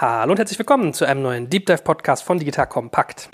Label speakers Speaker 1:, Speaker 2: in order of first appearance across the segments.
Speaker 1: Hallo und herzlich willkommen zu einem neuen Deep Dive Podcast von Digital Kompakt.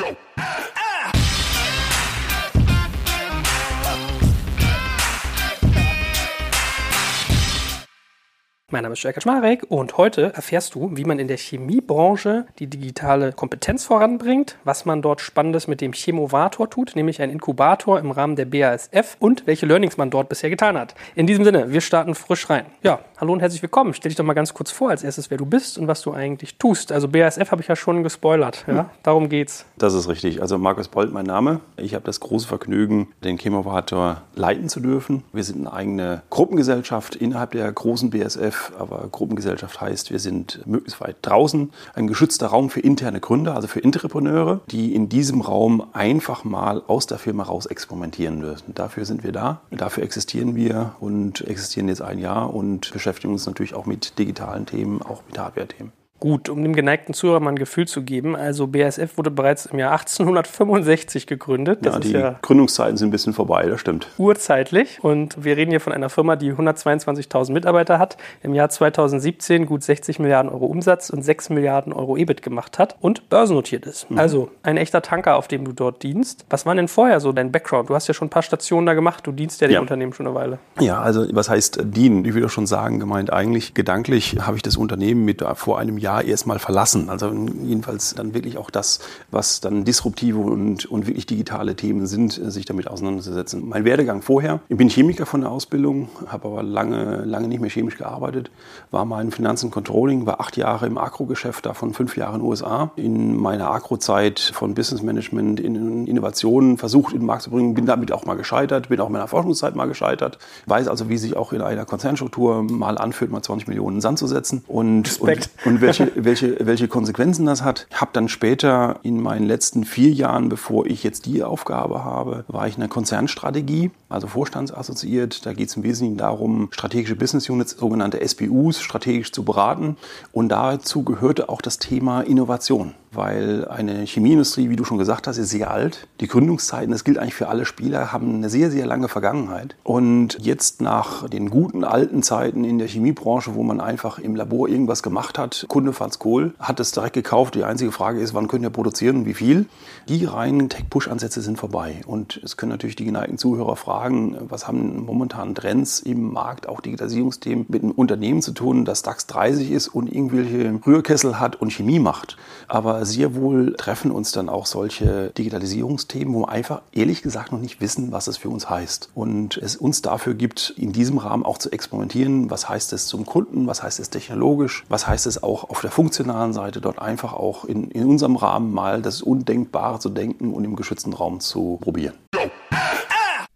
Speaker 1: Mein Name ist Jörg Schmarek und heute erfährst du, wie man in der Chemiebranche die digitale Kompetenz voranbringt, was man dort Spannendes mit dem Chemovator tut, nämlich ein Inkubator im Rahmen der BASF und welche Learnings man dort bisher getan hat. In diesem Sinne, wir starten frisch rein. Ja, hallo und herzlich willkommen. Stell dich doch mal ganz kurz vor als erstes, wer du bist und was du eigentlich tust. Also BASF habe ich ja schon gespoilert, ja? Hm. Darum geht's.
Speaker 2: Das ist richtig. Also Markus Bolt mein Name. Ich habe das große Vergnügen, den Chemovator leiten zu dürfen. Wir sind eine eigene Gruppengesellschaft innerhalb der großen BASF aber Gruppengesellschaft heißt, wir sind möglichst weit draußen, ein geschützter Raum für interne Gründer, also für Entrepreneure, die in diesem Raum einfach mal aus der Firma raus experimentieren dürfen. Dafür sind wir da, dafür existieren wir und existieren jetzt ein Jahr und beschäftigen uns natürlich auch mit digitalen Themen, auch mit Hardware-Themen.
Speaker 1: Gut, um dem geneigten Zuhörer mal ein Gefühl zu geben, also BASF wurde bereits im Jahr 1865 gegründet.
Speaker 2: Das ja, die ja Gründungszeiten sind ein bisschen vorbei, das stimmt.
Speaker 1: Urzeitlich. Und wir reden hier von einer Firma, die 122.000 Mitarbeiter hat, im Jahr 2017 gut 60 Milliarden Euro Umsatz und 6 Milliarden Euro EBIT gemacht hat und börsennotiert ist. Mhm. Also ein echter Tanker, auf dem du dort dienst. Was war denn vorher so dein Background? Du hast ja schon ein paar Stationen da gemacht, du dienst ja dem ja. Unternehmen schon eine Weile.
Speaker 2: Ja, also was heißt dienen? Ich würde schon sagen, gemeint eigentlich gedanklich habe ich das Unternehmen mit vor einem Jahr Jahr erstmal verlassen. Also jedenfalls dann wirklich auch das, was dann disruptive und, und wirklich digitale Themen sind, sich damit auseinanderzusetzen. Mein Werdegang vorher, ich bin Chemiker von der Ausbildung, habe aber lange, lange nicht mehr chemisch gearbeitet, war mal in Finanzen Controlling, war acht Jahre im Agro-Geschäft, davon fünf Jahre in den USA. In meiner Agro-Zeit von Business Management in Innovationen versucht in den Markt zu bringen, bin damit auch mal gescheitert, bin auch in meiner Forschungszeit mal gescheitert, weiß also, wie sich auch in einer Konzernstruktur mal anfühlt, mal 20 Millionen in Sand zu setzen und, und, und welche, welche, welche Konsequenzen das hat. Ich habe dann später in meinen letzten vier Jahren, bevor ich jetzt die Aufgabe habe, war ich in der Konzernstrategie, also vorstandsassoziiert. Da geht es im Wesentlichen darum, strategische Business Units, sogenannte SBUs, strategisch zu beraten. Und dazu gehörte auch das Thema Innovation weil eine Chemieindustrie, wie du schon gesagt hast, ist sehr alt. Die Gründungszeiten, das gilt eigentlich für alle Spieler, haben eine sehr, sehr lange Vergangenheit. Und jetzt nach den guten alten Zeiten in der Chemiebranche, wo man einfach im Labor irgendwas gemacht hat, Kunde fand's cool, hat es direkt gekauft. Die einzige Frage ist, wann können wir produzieren und wie viel? Die reinen Tech-Push-Ansätze sind vorbei. Und es können natürlich die geneigten Zuhörer fragen, was haben momentan Trends im Markt, auch Digitalisierungsthemen, mit einem Unternehmen zu tun, das DAX 30 ist und irgendwelche Rührkessel hat und Chemie macht. Aber sehr wohl treffen uns dann auch solche Digitalisierungsthemen, wo wir einfach ehrlich gesagt noch nicht wissen, was es für uns heißt. Und es uns dafür gibt, in diesem Rahmen auch zu experimentieren, was heißt es zum Kunden, was heißt es technologisch, was heißt es auch auf der funktionalen Seite, dort einfach auch in, in unserem Rahmen mal das Undenkbare zu denken und im geschützten Raum zu probieren.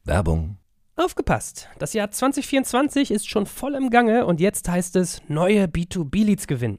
Speaker 1: Werbung. Aufgepasst! Das Jahr 2024 ist schon voll im Gange und jetzt heißt es neue B2B-Leads gewinnen.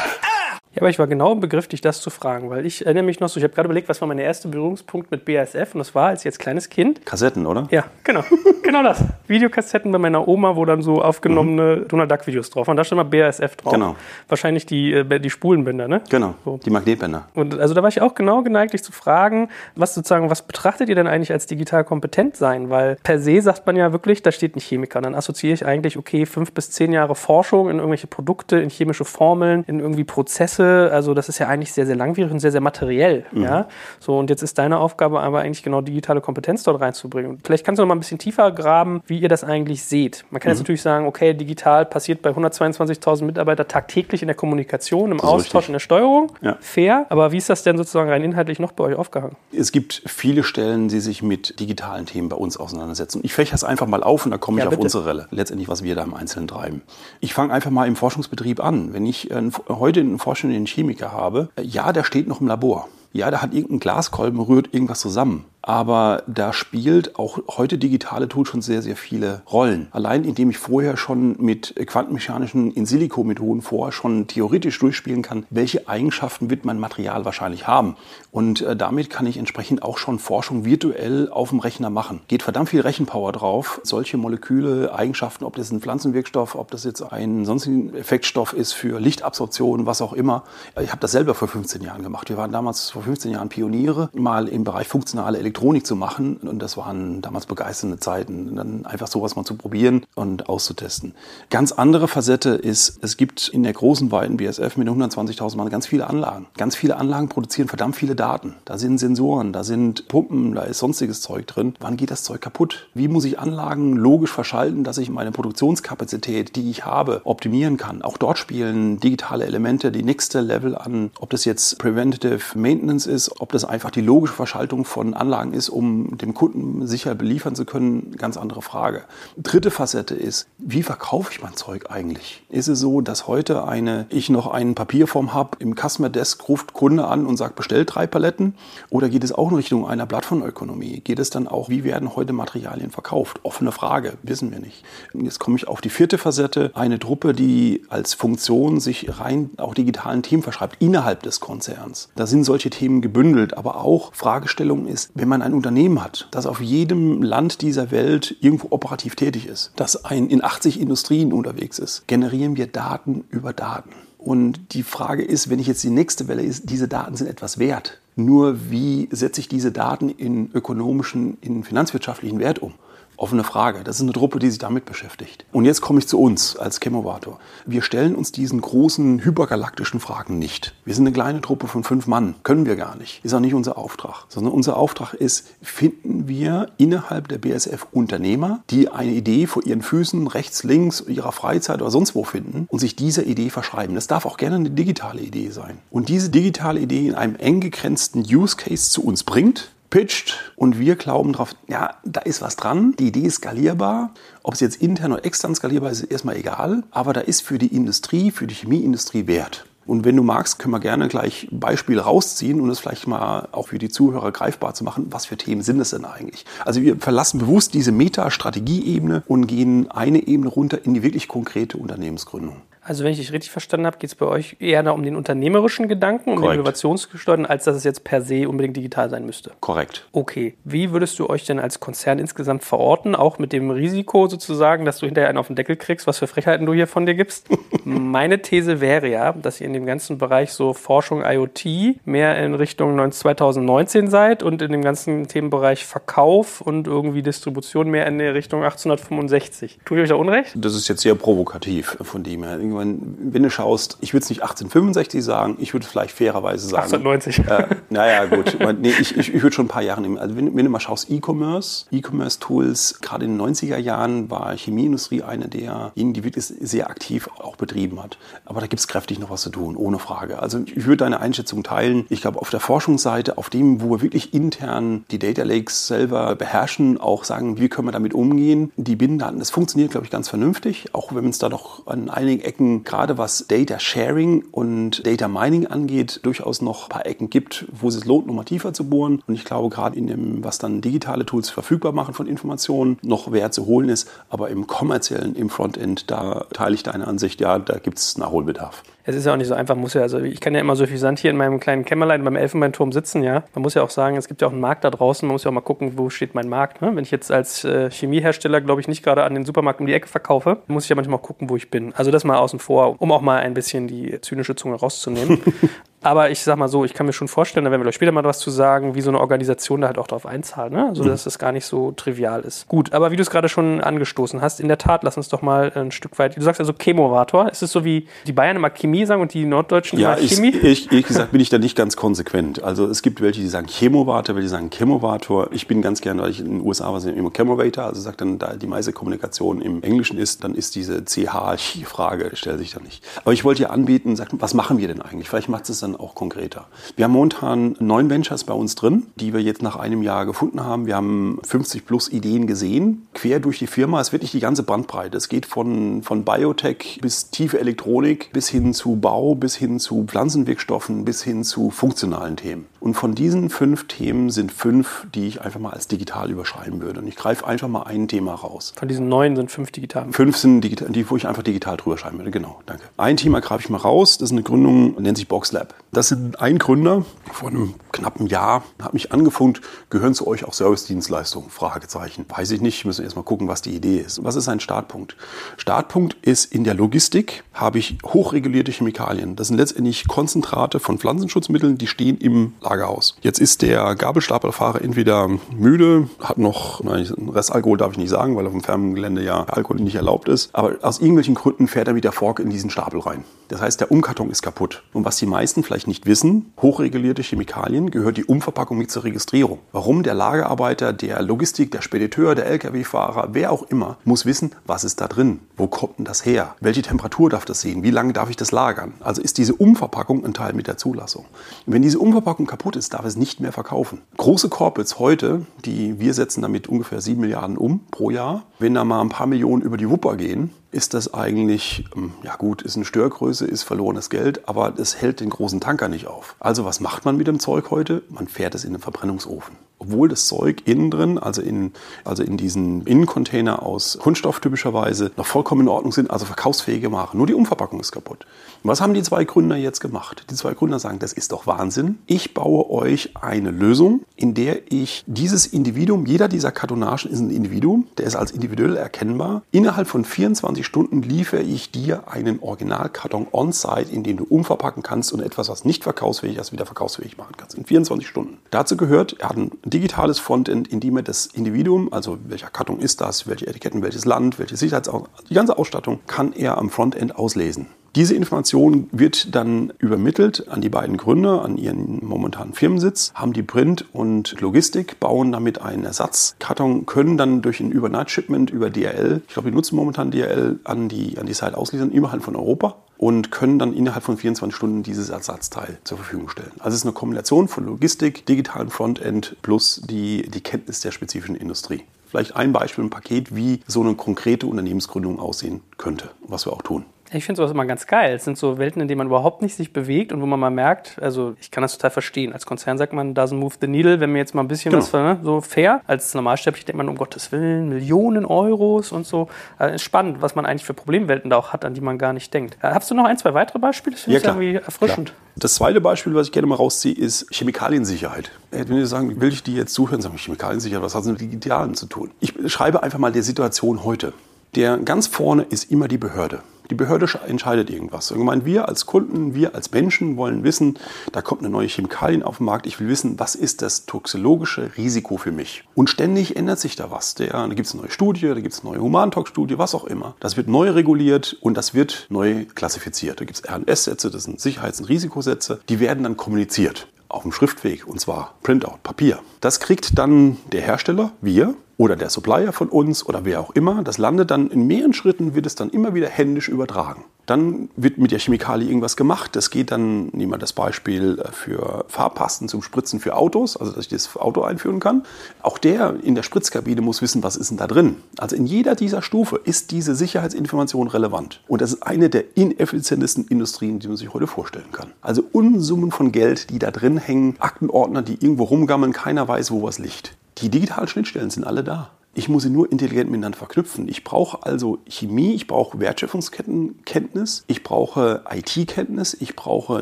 Speaker 1: Ja, aber ich war genau im Begriff, dich das zu fragen, weil ich erinnere mich noch so, ich habe gerade überlegt, was war mein erster Berührungspunkt mit BASF und das war als jetzt kleines Kind.
Speaker 2: Kassetten, oder?
Speaker 1: Ja, genau. genau das. Videokassetten bei meiner Oma, wo dann so aufgenommene mhm. Donald Duck Videos drauf waren. Da stand mal BASF drauf. Genau. Wahrscheinlich die, äh, die Spulenbänder, ne?
Speaker 2: Genau. So. Die Magnetbänder.
Speaker 1: Und also da war ich auch genau geneigt, dich zu fragen, was sozusagen, was betrachtet ihr denn eigentlich als digital kompetent sein? Weil per se sagt man ja wirklich, da steht ein Chemiker. Dann assoziiere ich eigentlich, okay, fünf bis zehn Jahre Forschung in irgendwelche Produkte, in chemische Formeln, in irgendwie Prozesse Prozesse, also das ist ja eigentlich sehr, sehr langwierig und sehr, sehr materiell. Mhm. Ja? So, und jetzt ist deine Aufgabe aber eigentlich genau digitale Kompetenz dort reinzubringen. Vielleicht kannst du noch mal ein bisschen tiefer graben, wie ihr das eigentlich seht. Man kann mhm. jetzt natürlich sagen, okay, digital passiert bei 122.000 Mitarbeitern tagtäglich in der Kommunikation, im Austausch, richtig. in der Steuerung. Ja. Fair. Aber wie ist das denn sozusagen rein inhaltlich noch bei euch aufgehangen?
Speaker 2: Es gibt viele Stellen, die sich mit digitalen Themen bei uns auseinandersetzen. Ich fäche das einfach mal auf und da komme ich ja, auf unsere Relle. Letztendlich, was wir da im Einzelnen treiben. Ich fange einfach mal im Forschungsbetrieb an. Wenn ich äh, heute einen forschenden Chemiker habe, äh, ja, der steht noch im Labor. Ja, da hat irgendein Glaskolben rührt irgendwas zusammen. Aber da spielt auch heute digitale Tools schon sehr, sehr viele Rollen. Allein indem ich vorher schon mit quantenmechanischen In-Silico-Methoden vorher schon theoretisch durchspielen kann, welche Eigenschaften wird mein Material wahrscheinlich haben. Und äh, damit kann ich entsprechend auch schon Forschung virtuell auf dem Rechner machen. Geht verdammt viel Rechenpower drauf. Solche Moleküle, Eigenschaften, ob das ein Pflanzenwirkstoff, ob das jetzt ein sonstigen Effektstoff ist für Lichtabsorption, was auch immer. Ich habe das selber vor 15 Jahren gemacht. Wir waren damals vor 15 Jahren Pioniere, mal im Bereich funktionale Elektronik zu machen. Und das waren damals begeisternde Zeiten. Dann einfach sowas mal zu probieren und auszutesten. Ganz andere Facette ist, es gibt in der großen, weiten BSF mit 120.000 Mann ganz viele Anlagen. Ganz viele Anlagen produzieren verdammt viele Daten. Da sind Sensoren, da sind Pumpen, da ist sonstiges Zeug drin. Wann geht das Zeug kaputt? Wie muss ich Anlagen logisch verschalten, dass ich meine Produktionskapazität, die ich habe, optimieren kann? Auch dort spielen digitale Elemente die nächste Level an. Ob das jetzt Preventative Maintenance ist, ob das einfach die logische Verschaltung von Anlagen ist, um dem Kunden sicher beliefern zu können, ganz andere Frage. Dritte Facette ist, wie verkaufe ich mein Zeug eigentlich? Ist es so, dass heute eine, ich noch einen Papierform habe, im Customer Desk ruft Kunde an und sagt, bestellt drei Paletten? Oder geht es auch in Richtung einer Plattformökonomie? Geht es dann auch, wie werden heute Materialien verkauft? Offene Frage, wissen wir nicht. Jetzt komme ich auf die vierte Facette, eine Truppe, die als Funktion sich rein auch digitalen Themen verschreibt, innerhalb des Konzerns. Da sind solche Themen gebündelt, aber auch Fragestellung ist, wenn man ein Unternehmen hat, das auf jedem Land dieser Welt irgendwo operativ tätig ist, das ein in 80 Industrien unterwegs ist, generieren wir Daten über Daten. Und die Frage ist, wenn ich jetzt die nächste Welle ist, diese Daten sind etwas wert. Nur wie setze ich diese Daten in ökonomischen, in finanzwirtschaftlichen Wert um? Offene Frage. Das ist eine Truppe, die sich damit beschäftigt. Und jetzt komme ich zu uns als Chemovator. Wir stellen uns diesen großen hypergalaktischen Fragen nicht. Wir sind eine kleine Truppe von fünf Mann. Können wir gar nicht. Ist auch nicht unser Auftrag. Sondern unser Auftrag ist, finden wir innerhalb der BSF Unternehmer, die eine Idee vor ihren Füßen rechts, links, ihrer Freizeit oder sonst wo finden und sich dieser Idee verschreiben. Das darf auch gerne eine digitale Idee sein. Und diese digitale Idee in einem eng gegrenzten Use Case zu uns bringt, pitcht und wir glauben drauf, ja, da ist was dran, die Idee ist skalierbar. Ob es jetzt intern oder extern skalierbar ist, ist erstmal egal, aber da ist für die Industrie, für die Chemieindustrie Wert. Und wenn du magst, können wir gerne gleich Beispiele rausziehen und es vielleicht mal auch für die Zuhörer greifbar zu machen, was für Themen sind es denn eigentlich? Also wir verlassen bewusst diese Meta-Strategieebene und gehen eine Ebene runter in die wirklich konkrete Unternehmensgründung.
Speaker 1: Also wenn ich dich richtig verstanden habe, geht es bei euch eher um den unternehmerischen Gedanken, um Korrekt. den innovationsgesteuerten, als dass es jetzt per se unbedingt digital sein müsste.
Speaker 2: Korrekt.
Speaker 1: Okay. Wie würdest du euch denn als Konzern insgesamt verorten, auch mit dem Risiko sozusagen, dass du hinterher einen auf den Deckel kriegst, was für Frechheiten du hier von dir gibst? Meine These wäre ja, dass ihr in dem ganzen Bereich so Forschung IoT mehr in Richtung 2019 seid und in dem ganzen Themenbereich Verkauf und irgendwie Distribution mehr in der Richtung 1865. Tue ich euch da Unrecht?
Speaker 2: Das ist jetzt sehr provokativ von dem her irgendwann, wenn du schaust, ich würde es nicht 1865 sagen, ich würde vielleicht fairerweise sagen.
Speaker 1: 1890. Äh,
Speaker 2: naja, gut. nee, ich, ich, ich würde schon ein paar Jahre nehmen. Also wenn, wenn du mal schaust, E-Commerce, E-Commerce-Tools, gerade in den 90er Jahren war Chemieindustrie eine derjenigen, die wirklich sehr aktiv auch betrieben hat. Aber da gibt es kräftig noch was zu tun, ohne Frage. Also ich würde deine Einschätzung teilen. Ich glaube, auf der Forschungsseite, auf dem, wo wir wirklich intern die Data Lakes selber beherrschen, auch sagen, wie können wir damit umgehen, die Binnendaten, das funktioniert, glaube ich, ganz vernünftig, auch wenn es da noch an einigen Ecken Ecken, gerade was Data Sharing und Data Mining angeht, durchaus noch ein paar Ecken gibt, wo es lohnt, nochmal tiefer zu bohren. Und ich glaube, gerade in dem, was dann digitale Tools verfügbar machen von Informationen, noch Wert zu holen ist. Aber im kommerziellen, im Frontend, da teile ich deine Ansicht, ja, da gibt es Nachholbedarf
Speaker 1: es ist ja auch nicht so einfach, muss ja, also ich kann ja immer so viel Sand hier in meinem kleinen Kämmerlein beim Elfenbeinturm sitzen, ja. Man muss ja auch sagen, es gibt ja auch einen Markt da draußen, man muss ja auch mal gucken, wo steht mein Markt. Ne? Wenn ich jetzt als äh, Chemiehersteller, glaube ich, nicht gerade an den Supermarkt um die Ecke verkaufe, muss ich ja manchmal auch gucken, wo ich bin. Also das mal außen vor, um auch mal ein bisschen die zynische Zunge rauszunehmen. Aber ich sag mal so, ich kann mir schon vorstellen, da werden wir euch später mal was zu sagen, wie so eine Organisation da halt auch drauf einzahlt, ne? Also, dass das gar nicht so trivial ist. Gut, aber wie du es gerade schon angestoßen hast, in der Tat, lass uns doch mal ein Stück weit, du sagst also Chemovator. Ist es so wie die Bayern immer Chemie sagen und die Norddeutschen
Speaker 2: ja,
Speaker 1: immer Chemie?
Speaker 2: Ich, ehrlich gesagt bin ich da nicht ganz konsequent. Also, es gibt welche, die sagen Chemovator, welche sagen Chemovator. Ich bin ganz gerne, weil ich in den USA war, immer Chemovator, also sagt dann, da die meiste Kommunikation im Englischen ist, dann ist diese CH-Frage, stellt sich da nicht. Aber ich wollte ja anbieten, sagt, was machen wir denn eigentlich? Vielleicht macht es dann auch konkreter. Wir haben momentan neun Ventures bei uns drin, die wir jetzt nach einem Jahr gefunden haben. Wir haben 50 plus Ideen gesehen, quer durch die Firma. Es wird nicht die ganze Bandbreite. Es geht von, von Biotech bis tiefe Elektronik, bis hin zu Bau, bis hin zu Pflanzenwirkstoffen, bis hin zu funktionalen Themen. Und von diesen fünf Themen sind fünf, die ich einfach mal als digital überschreiben würde. Und ich greife einfach mal ein Thema raus.
Speaker 1: Von diesen neun sind fünf digital.
Speaker 2: Fünf sind digital, die, wo ich einfach digital drüber schreiben würde. Genau, danke. Ein Thema greife ich mal raus. Das ist eine Gründung, nennt sich BoxLab. Das sind ein Gründer vor einem knappen Jahr, hat mich angefunkt, gehören zu euch auch Service-Dienstleistungen? Fragezeichen. Weiß ich nicht, müssen erst mal gucken, was die Idee ist. Was ist ein Startpunkt? Startpunkt ist in der Logistik habe ich hochregulierte Chemikalien. Das sind letztendlich Konzentrate von Pflanzenschutzmitteln, die stehen im Lagerhaus. Jetzt ist der Gabelstaplerfahrer entweder müde, hat noch, nein, Restalkohol darf ich nicht sagen, weil auf dem Firmengelände ja Alkohol nicht erlaubt ist, aber aus irgendwelchen Gründen fährt er mit der Fork in diesen Stapel rein. Das heißt, der Umkarton ist kaputt. Und was die meisten vielleicht nicht wissen, hochregulierte Chemikalien gehört die Umverpackung mit zur Registrierung. Warum der Lagerarbeiter, der Logistik, der Spediteur, der Lkw-Fahrer, wer auch immer, muss wissen, was ist da drin? Wo kommt denn das her? Welche Temperatur darf das sehen? Wie lange darf ich das lagern? Also ist diese Umverpackung ein Teil mit der Zulassung. Und wenn diese Umverpackung kaputt ist, darf es nicht mehr verkaufen. Große Corporates heute, die wir setzen damit ungefähr 7 Milliarden um pro Jahr, wenn da mal ein paar Millionen über die Wupper gehen, ist das eigentlich, ähm, ja gut, ist eine Störgröße, ist verlorenes Geld, aber das hält den großen Tanker nicht auf. Also was macht man mit dem Zeug heute? Man fährt es in den Verbrennungsofen. Obwohl das Zeug innen drin, also in, also in diesen Innencontainer aus Kunststoff typischerweise, noch vollkommen in Ordnung sind, also verkaufsfähige Ware. Nur die Umverpackung ist kaputt. Was haben die zwei Gründer jetzt gemacht? Die zwei Gründer sagen, das ist doch Wahnsinn. Ich baue euch eine Lösung, in der ich dieses Individuum, jeder dieser Kartonagen ist ein Individuum, der ist als individuell erkennbar. Innerhalb von 24 Stunden liefere ich dir einen Originalkarton on-site, in den du umverpacken kannst und etwas, was nicht verkaufsfähig ist, wieder verkaufsfähig machen kannst. In 24 Stunden. Dazu gehört, er hat ein digitales Frontend, in dem er das Individuum, also welcher Karton ist das, welche Etiketten, welches Land, welche Sicherheitsausstattung, die ganze Ausstattung, kann er am Frontend auslesen. Diese Information wird dann übermittelt an die beiden Gründer, an ihren momentanen Firmensitz, haben die Print und Logistik, bauen damit einen Ersatzkarton, können dann durch ein Übernight-Shipment über DRL, ich glaube, die nutzen momentan DRL, an die, an die Site ausliefern, innerhalb von Europa und können dann innerhalb von 24 Stunden dieses Ersatzteil zur Verfügung stellen. Also es ist eine Kombination von Logistik, digitalen Frontend plus die, die Kenntnis der spezifischen Industrie. Vielleicht ein Beispiel, ein Paket, wie so eine konkrete Unternehmensgründung aussehen könnte, was wir auch tun.
Speaker 1: Ich finde sowas immer ganz geil. Es sind so Welten, in denen man überhaupt nicht sich bewegt und wo man mal merkt, also ich kann das total verstehen. Als Konzern sagt man, doesn't move the needle, wenn mir jetzt mal ein bisschen genau. was ne, so fair. Als Normalsterblich denkt man, um Gottes Willen, Millionen Euros und so. Also ist spannend, was man eigentlich für Problemwelten da auch hat, an die man gar nicht denkt. Äh, hast du noch ein, zwei weitere Beispiele? Das
Speaker 2: finde ja, ich
Speaker 1: irgendwie erfrischend. Klar.
Speaker 2: Das zweite Beispiel, was ich gerne mal rausziehe, ist Chemikaliensicherheit. Wenn wir sagen, will ich die jetzt zuhören, sagen Chemikaliensicherheit, was hat das mit Digitalen zu tun? Ich schreibe einfach mal der Situation heute. Der ganz vorne ist immer die Behörde. Die Behörde entscheidet irgendwas. Ich meine, wir als Kunden, wir als Menschen wollen wissen, da kommt eine neue Chemikalien auf den Markt. Ich will wissen, was ist das toxologische Risiko für mich? Und ständig ändert sich da was. Da gibt es eine neue Studie, da gibt es eine neue Humantox-Studie, was auch immer. Das wird neu reguliert und das wird neu klassifiziert. Da gibt es RS-Sätze, das sind Sicherheits- und Risikosätze. Die werden dann kommuniziert auf dem Schriftweg und zwar Printout, Papier. Das kriegt dann der Hersteller, wir, oder der Supplier von uns oder wer auch immer. Das landet dann in mehreren Schritten, wird es dann immer wieder händisch übertragen. Dann wird mit der Chemikalie irgendwas gemacht. Das geht dann, nehmen wir das Beispiel äh, für Farbpasten zum Spritzen für Autos, also dass ich das Auto einführen kann. Auch der in der Spritzkabine muss wissen, was ist denn da drin. Also in jeder dieser Stufe ist diese Sicherheitsinformation relevant. Und das ist eine der ineffizientesten Industrien, die man sich heute vorstellen kann. Also Unsummen von Geld, die da drin hängen, Aktenordner, die irgendwo rumgammeln, keiner weiß, wo was liegt. Die digitalen Schnittstellen sind alle da. Ich muss sie nur intelligent miteinander verknüpfen. Ich brauche also Chemie, ich brauche Wertschöpfungskettenkenntnis, ich brauche IT-Kenntnis, ich brauche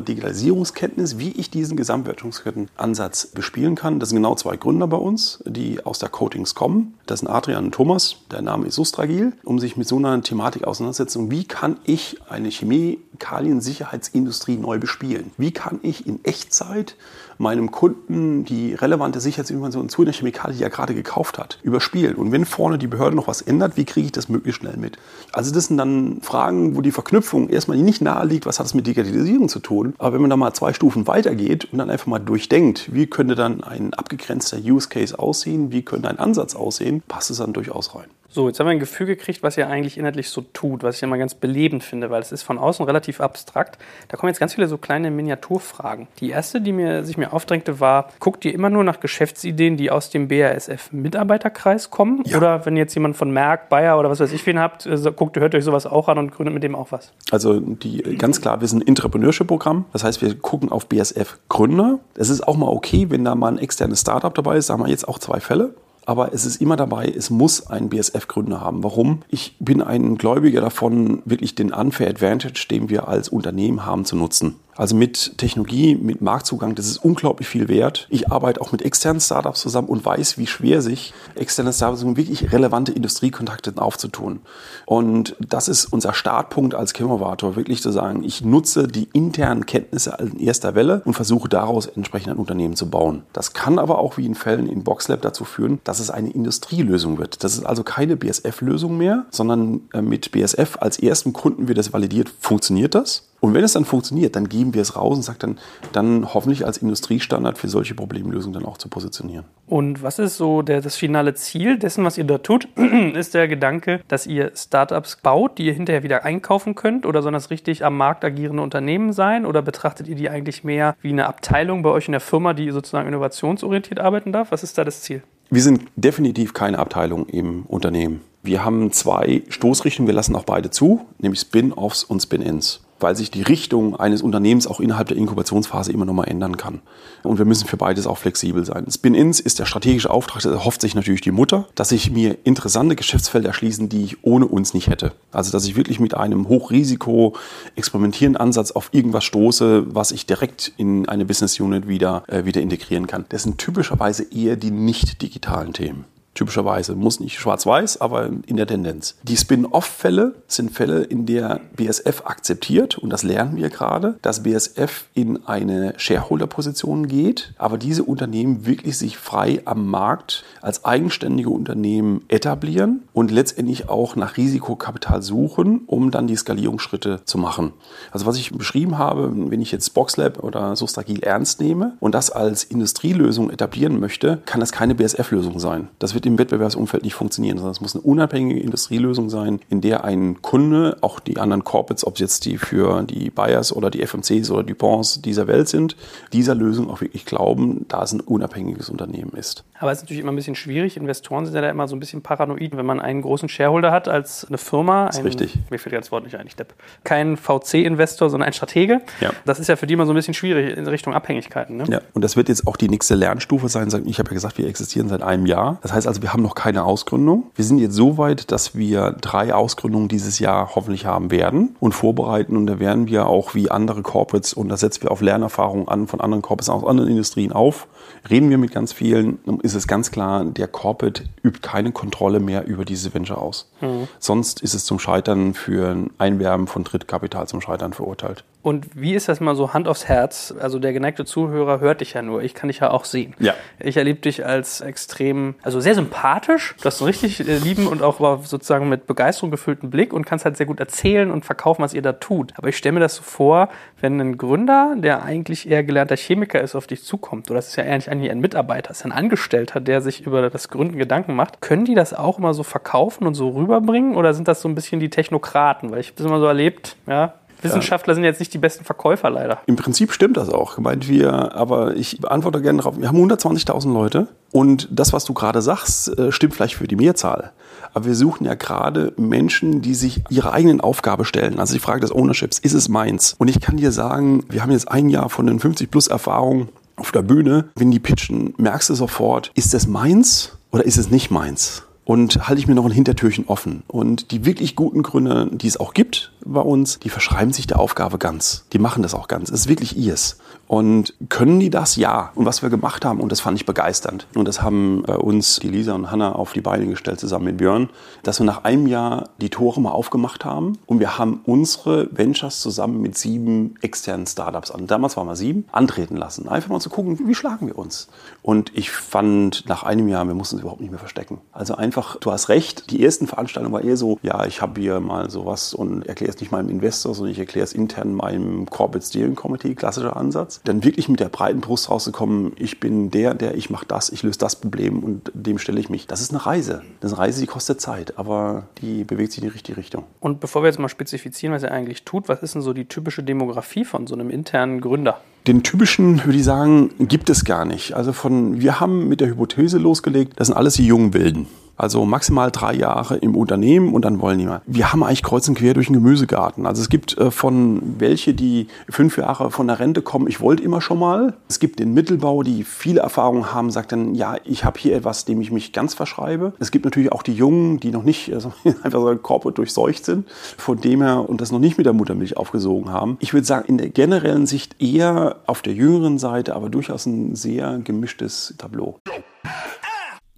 Speaker 2: Digitalisierungskenntnis, wie ich diesen Gesamtwertschöpfungskettenansatz bespielen kann. Das sind genau zwei Gründer bei uns, die aus der Coatings kommen. Das sind Adrian und Thomas, der Name ist Sustragil, um sich mit so einer Thematik auseinanderzusetzen. Wie kann ich eine Chemie Chemikalien-Sicherheitsindustrie neu bespielen. Wie kann ich in Echtzeit meinem Kunden die relevante Sicherheitsinformation zu einer Chemikalie, die er gerade gekauft hat, überspielen? Und wenn vorne die Behörde noch was ändert, wie kriege ich das möglichst schnell mit? Also das sind dann Fragen, wo die Verknüpfung erstmal nicht nahe liegt, was hat es mit Digitalisierung zu tun. Aber wenn man da mal zwei Stufen weitergeht und dann einfach mal durchdenkt, wie könnte dann ein abgegrenzter Use Case aussehen, wie könnte ein Ansatz aussehen, passt es dann durchaus rein.
Speaker 1: So, jetzt haben wir ein Gefühl gekriegt, was ihr eigentlich inhaltlich so tut, was ich immer ganz belebend finde, weil es ist von außen relativ abstrakt. Da kommen jetzt ganz viele so kleine Miniaturfragen. Die erste, die mir, sich mir aufdrängte, war, guckt ihr immer nur nach Geschäftsideen, die aus dem BASF-Mitarbeiterkreis kommen? Ja. Oder wenn jetzt jemand von Merck, Bayer oder was weiß ich wen habt, äh, guckt, hört euch sowas auch an und gründet mit dem auch was?
Speaker 2: Also die, ganz klar, wir sind ein Entrepreneurship-Programm. Das heißt, wir gucken auf BASF-Gründer. Es ist auch mal okay, wenn da mal ein externes Startup dabei ist. Da haben wir jetzt auch zwei Fälle aber es ist immer dabei, es muss einen BSF-Gründer haben. Warum? Ich bin ein Gläubiger davon, wirklich den Unfair Advantage, den wir als Unternehmen haben, zu nutzen. Also mit Technologie, mit Marktzugang, das ist unglaublich viel wert. Ich arbeite auch mit externen Startups zusammen und weiß, wie schwer sich externe Startups wirklich relevante Industriekontakte aufzutun. Und das ist unser Startpunkt als Chemovator, wirklich zu sagen, ich nutze die internen Kenntnisse in erster Welle und versuche daraus entsprechend ein Unternehmen zu bauen. Das kann aber auch wie in Fällen in Boxlab dazu führen, dass es eine Industrielösung wird. Das ist also keine BSF-Lösung mehr, sondern äh, mit BSF als ersten Kunden wird das validiert, funktioniert das? Und wenn es dann funktioniert, dann geben wir es raus und sagen dann, dann hoffentlich als Industriestandard für solche Problemlösungen dann auch zu positionieren.
Speaker 1: Und was ist so der, das finale Ziel dessen, was ihr da tut? ist der Gedanke, dass ihr Startups baut, die ihr hinterher wieder einkaufen könnt? Oder sollen das richtig am Markt agierende Unternehmen sein? Oder betrachtet ihr die eigentlich mehr wie eine Abteilung bei euch in der Firma, die sozusagen innovationsorientiert arbeiten darf? Was ist da das Ziel?
Speaker 2: Wir sind definitiv keine Abteilung im Unternehmen. Wir haben zwei Stoßrichtungen, wir lassen auch beide zu, nämlich Spin-offs und Spin-ins weil sich die Richtung eines Unternehmens auch innerhalb der Inkubationsphase immer noch mal ändern kann. Und wir müssen für beides auch flexibel sein. Spin-ins ist der strategische Auftrag, da erhofft sich natürlich die Mutter, dass sich mir interessante Geschäftsfelder erschließen, die ich ohne uns nicht hätte. Also dass ich wirklich mit einem Hochrisiko experimentierenden Ansatz auf irgendwas stoße, was ich direkt in eine Business Unit wieder, äh, wieder integrieren kann. Das sind typischerweise eher die nicht digitalen Themen typischerweise. Muss nicht schwarz-weiß, aber in der Tendenz. Die Spin-off-Fälle sind Fälle, in der BSF akzeptiert, und das lernen wir gerade, dass BSF in eine Shareholder-Position geht, aber diese Unternehmen wirklich sich frei am Markt als eigenständige Unternehmen etablieren und letztendlich auch nach Risikokapital suchen, um dann die Skalierungsschritte zu machen. Also was ich beschrieben habe, wenn ich jetzt Boxlab oder Sustragil ernst nehme und das als Industrielösung etablieren möchte, kann das keine BSF-Lösung sein. Das wird im Wettbewerbsumfeld nicht funktionieren, sondern es muss eine unabhängige Industrielösung sein, in der ein Kunde, auch die anderen Corporates, ob es jetzt die für die Bayers oder die FMCs oder DuPonts dieser Welt sind, dieser Lösung auch wirklich glauben, da es ein unabhängiges Unternehmen ist.
Speaker 1: Aber es ist natürlich immer ein bisschen schwierig. Investoren sind ja da immer so ein bisschen paranoid, wenn man einen großen Shareholder hat als eine Firma.
Speaker 2: Das ist ein, richtig.
Speaker 1: Mir fällt das Wort nicht ein, ich Depp. Kein VC-Investor, sondern ein Stratege. Ja. Das ist ja für die immer so ein bisschen schwierig in Richtung Abhängigkeiten. Ne?
Speaker 2: Ja, und das wird jetzt auch die nächste Lernstufe sein. Ich habe ja gesagt, wir existieren seit einem Jahr. Das heißt also, wir haben noch keine Ausgründung. Wir sind jetzt so weit, dass wir drei Ausgründungen dieses Jahr hoffentlich haben werden und vorbereiten. Und da werden wir auch wie andere Corporates, und da setzen wir auf Lernerfahrung an von anderen Corporates aus anderen Industrien auf, reden wir mit ganz vielen, ist es ganz klar, der Corporate übt keine Kontrolle mehr über diese Venture aus. Mhm. Sonst ist es zum Scheitern für ein Einwerben von Drittkapital zum Scheitern verurteilt.
Speaker 1: Und wie ist das mal so Hand aufs Herz? Also der geneigte Zuhörer hört dich ja nur, ich kann dich ja auch sehen.
Speaker 2: Ja.
Speaker 1: Ich erlebe dich als extrem, also sehr sympathisch. Du hast einen richtig äh, lieben und auch sozusagen mit Begeisterung gefüllten Blick und kannst halt sehr gut erzählen und verkaufen, was ihr da tut. Aber ich stelle mir das so vor, wenn ein Gründer, der eigentlich eher gelernter Chemiker ist, auf dich zukommt, oder das ist ja eigentlich ein Mitarbeiter, ist ein Angestellter, der sich über das Gründen Gedanken macht, können die das auch immer so verkaufen und so rüberbringen? Oder sind das so ein bisschen die Technokraten? Weil ich habe das immer so erlebt, ja, Wissenschaftler sind jetzt nicht die besten Verkäufer leider.
Speaker 2: Im Prinzip stimmt das auch. Gemeint wir, aber ich beantworte gerne darauf. Wir haben 120.000 Leute und das, was du gerade sagst, äh, stimmt vielleicht für die Mehrzahl. Aber wir suchen ja gerade Menschen, die sich ihre eigenen Aufgabe stellen. Also die Frage des Ownerships, ist es meins? Und ich kann dir sagen, wir haben jetzt ein Jahr von den 50 plus Erfahrungen auf der Bühne. Wenn die pitchen, merkst du sofort, ist es meins oder ist es nicht meins? Und halte ich mir noch ein Hintertürchen offen. Und die wirklich guten Gründer, die es auch gibt bei uns, die verschreiben sich der Aufgabe ganz. Die machen das auch ganz. Es ist wirklich ihrs. Und können die das? Ja. Und was wir gemacht haben, und das fand ich begeisternd, und das haben äh, uns die Lisa und Hanna auf die Beine gestellt zusammen mit Björn, dass wir nach einem Jahr die Tore mal aufgemacht haben und wir haben unsere Ventures zusammen mit sieben externen Startups an. Damals waren wir sieben, antreten lassen. Einfach mal zu gucken, wie schlagen wir uns. Und ich fand nach einem Jahr, wir mussten uns überhaupt nicht mehr verstecken. Also einfach, du hast recht, die ersten Veranstaltungen war eher so, ja, ich habe hier mal sowas und erkläre es nicht meinem Investor, sondern ich erkläre es intern meinem Corporate Steering Committee, klassischer Ansatz dann wirklich mit der breiten Brust rauszukommen, ich bin der, der, ich mache das, ich löse das Problem und dem stelle ich mich. Das ist eine Reise. Das ist eine Reise, die kostet Zeit, aber die bewegt sich in die richtige Richtung.
Speaker 1: Und bevor wir jetzt mal spezifizieren, was er eigentlich tut, was ist denn so die typische Demografie von so einem internen Gründer?
Speaker 2: Den typischen, würde ich sagen, gibt es gar nicht. Also von, wir haben mit der Hypothese losgelegt, das sind alles die jungen Wilden. Also maximal drei Jahre im Unternehmen und dann wollen die mal. Wir haben eigentlich kreuz und quer durch den Gemüsegarten. Also es gibt äh, von welche, die fünf Jahre von der Rente kommen, ich wollte immer schon mal. Es gibt den Mittelbau, die viele Erfahrungen haben, sagt dann, ja, ich habe hier etwas, dem ich mich ganz verschreibe. Es gibt natürlich auch die Jungen, die noch nicht also einfach so corporate durchseucht sind, von dem her und das noch nicht mit der Muttermilch aufgesogen haben. Ich würde sagen, in der generellen Sicht eher auf der jüngeren Seite, aber durchaus ein sehr gemischtes Tableau.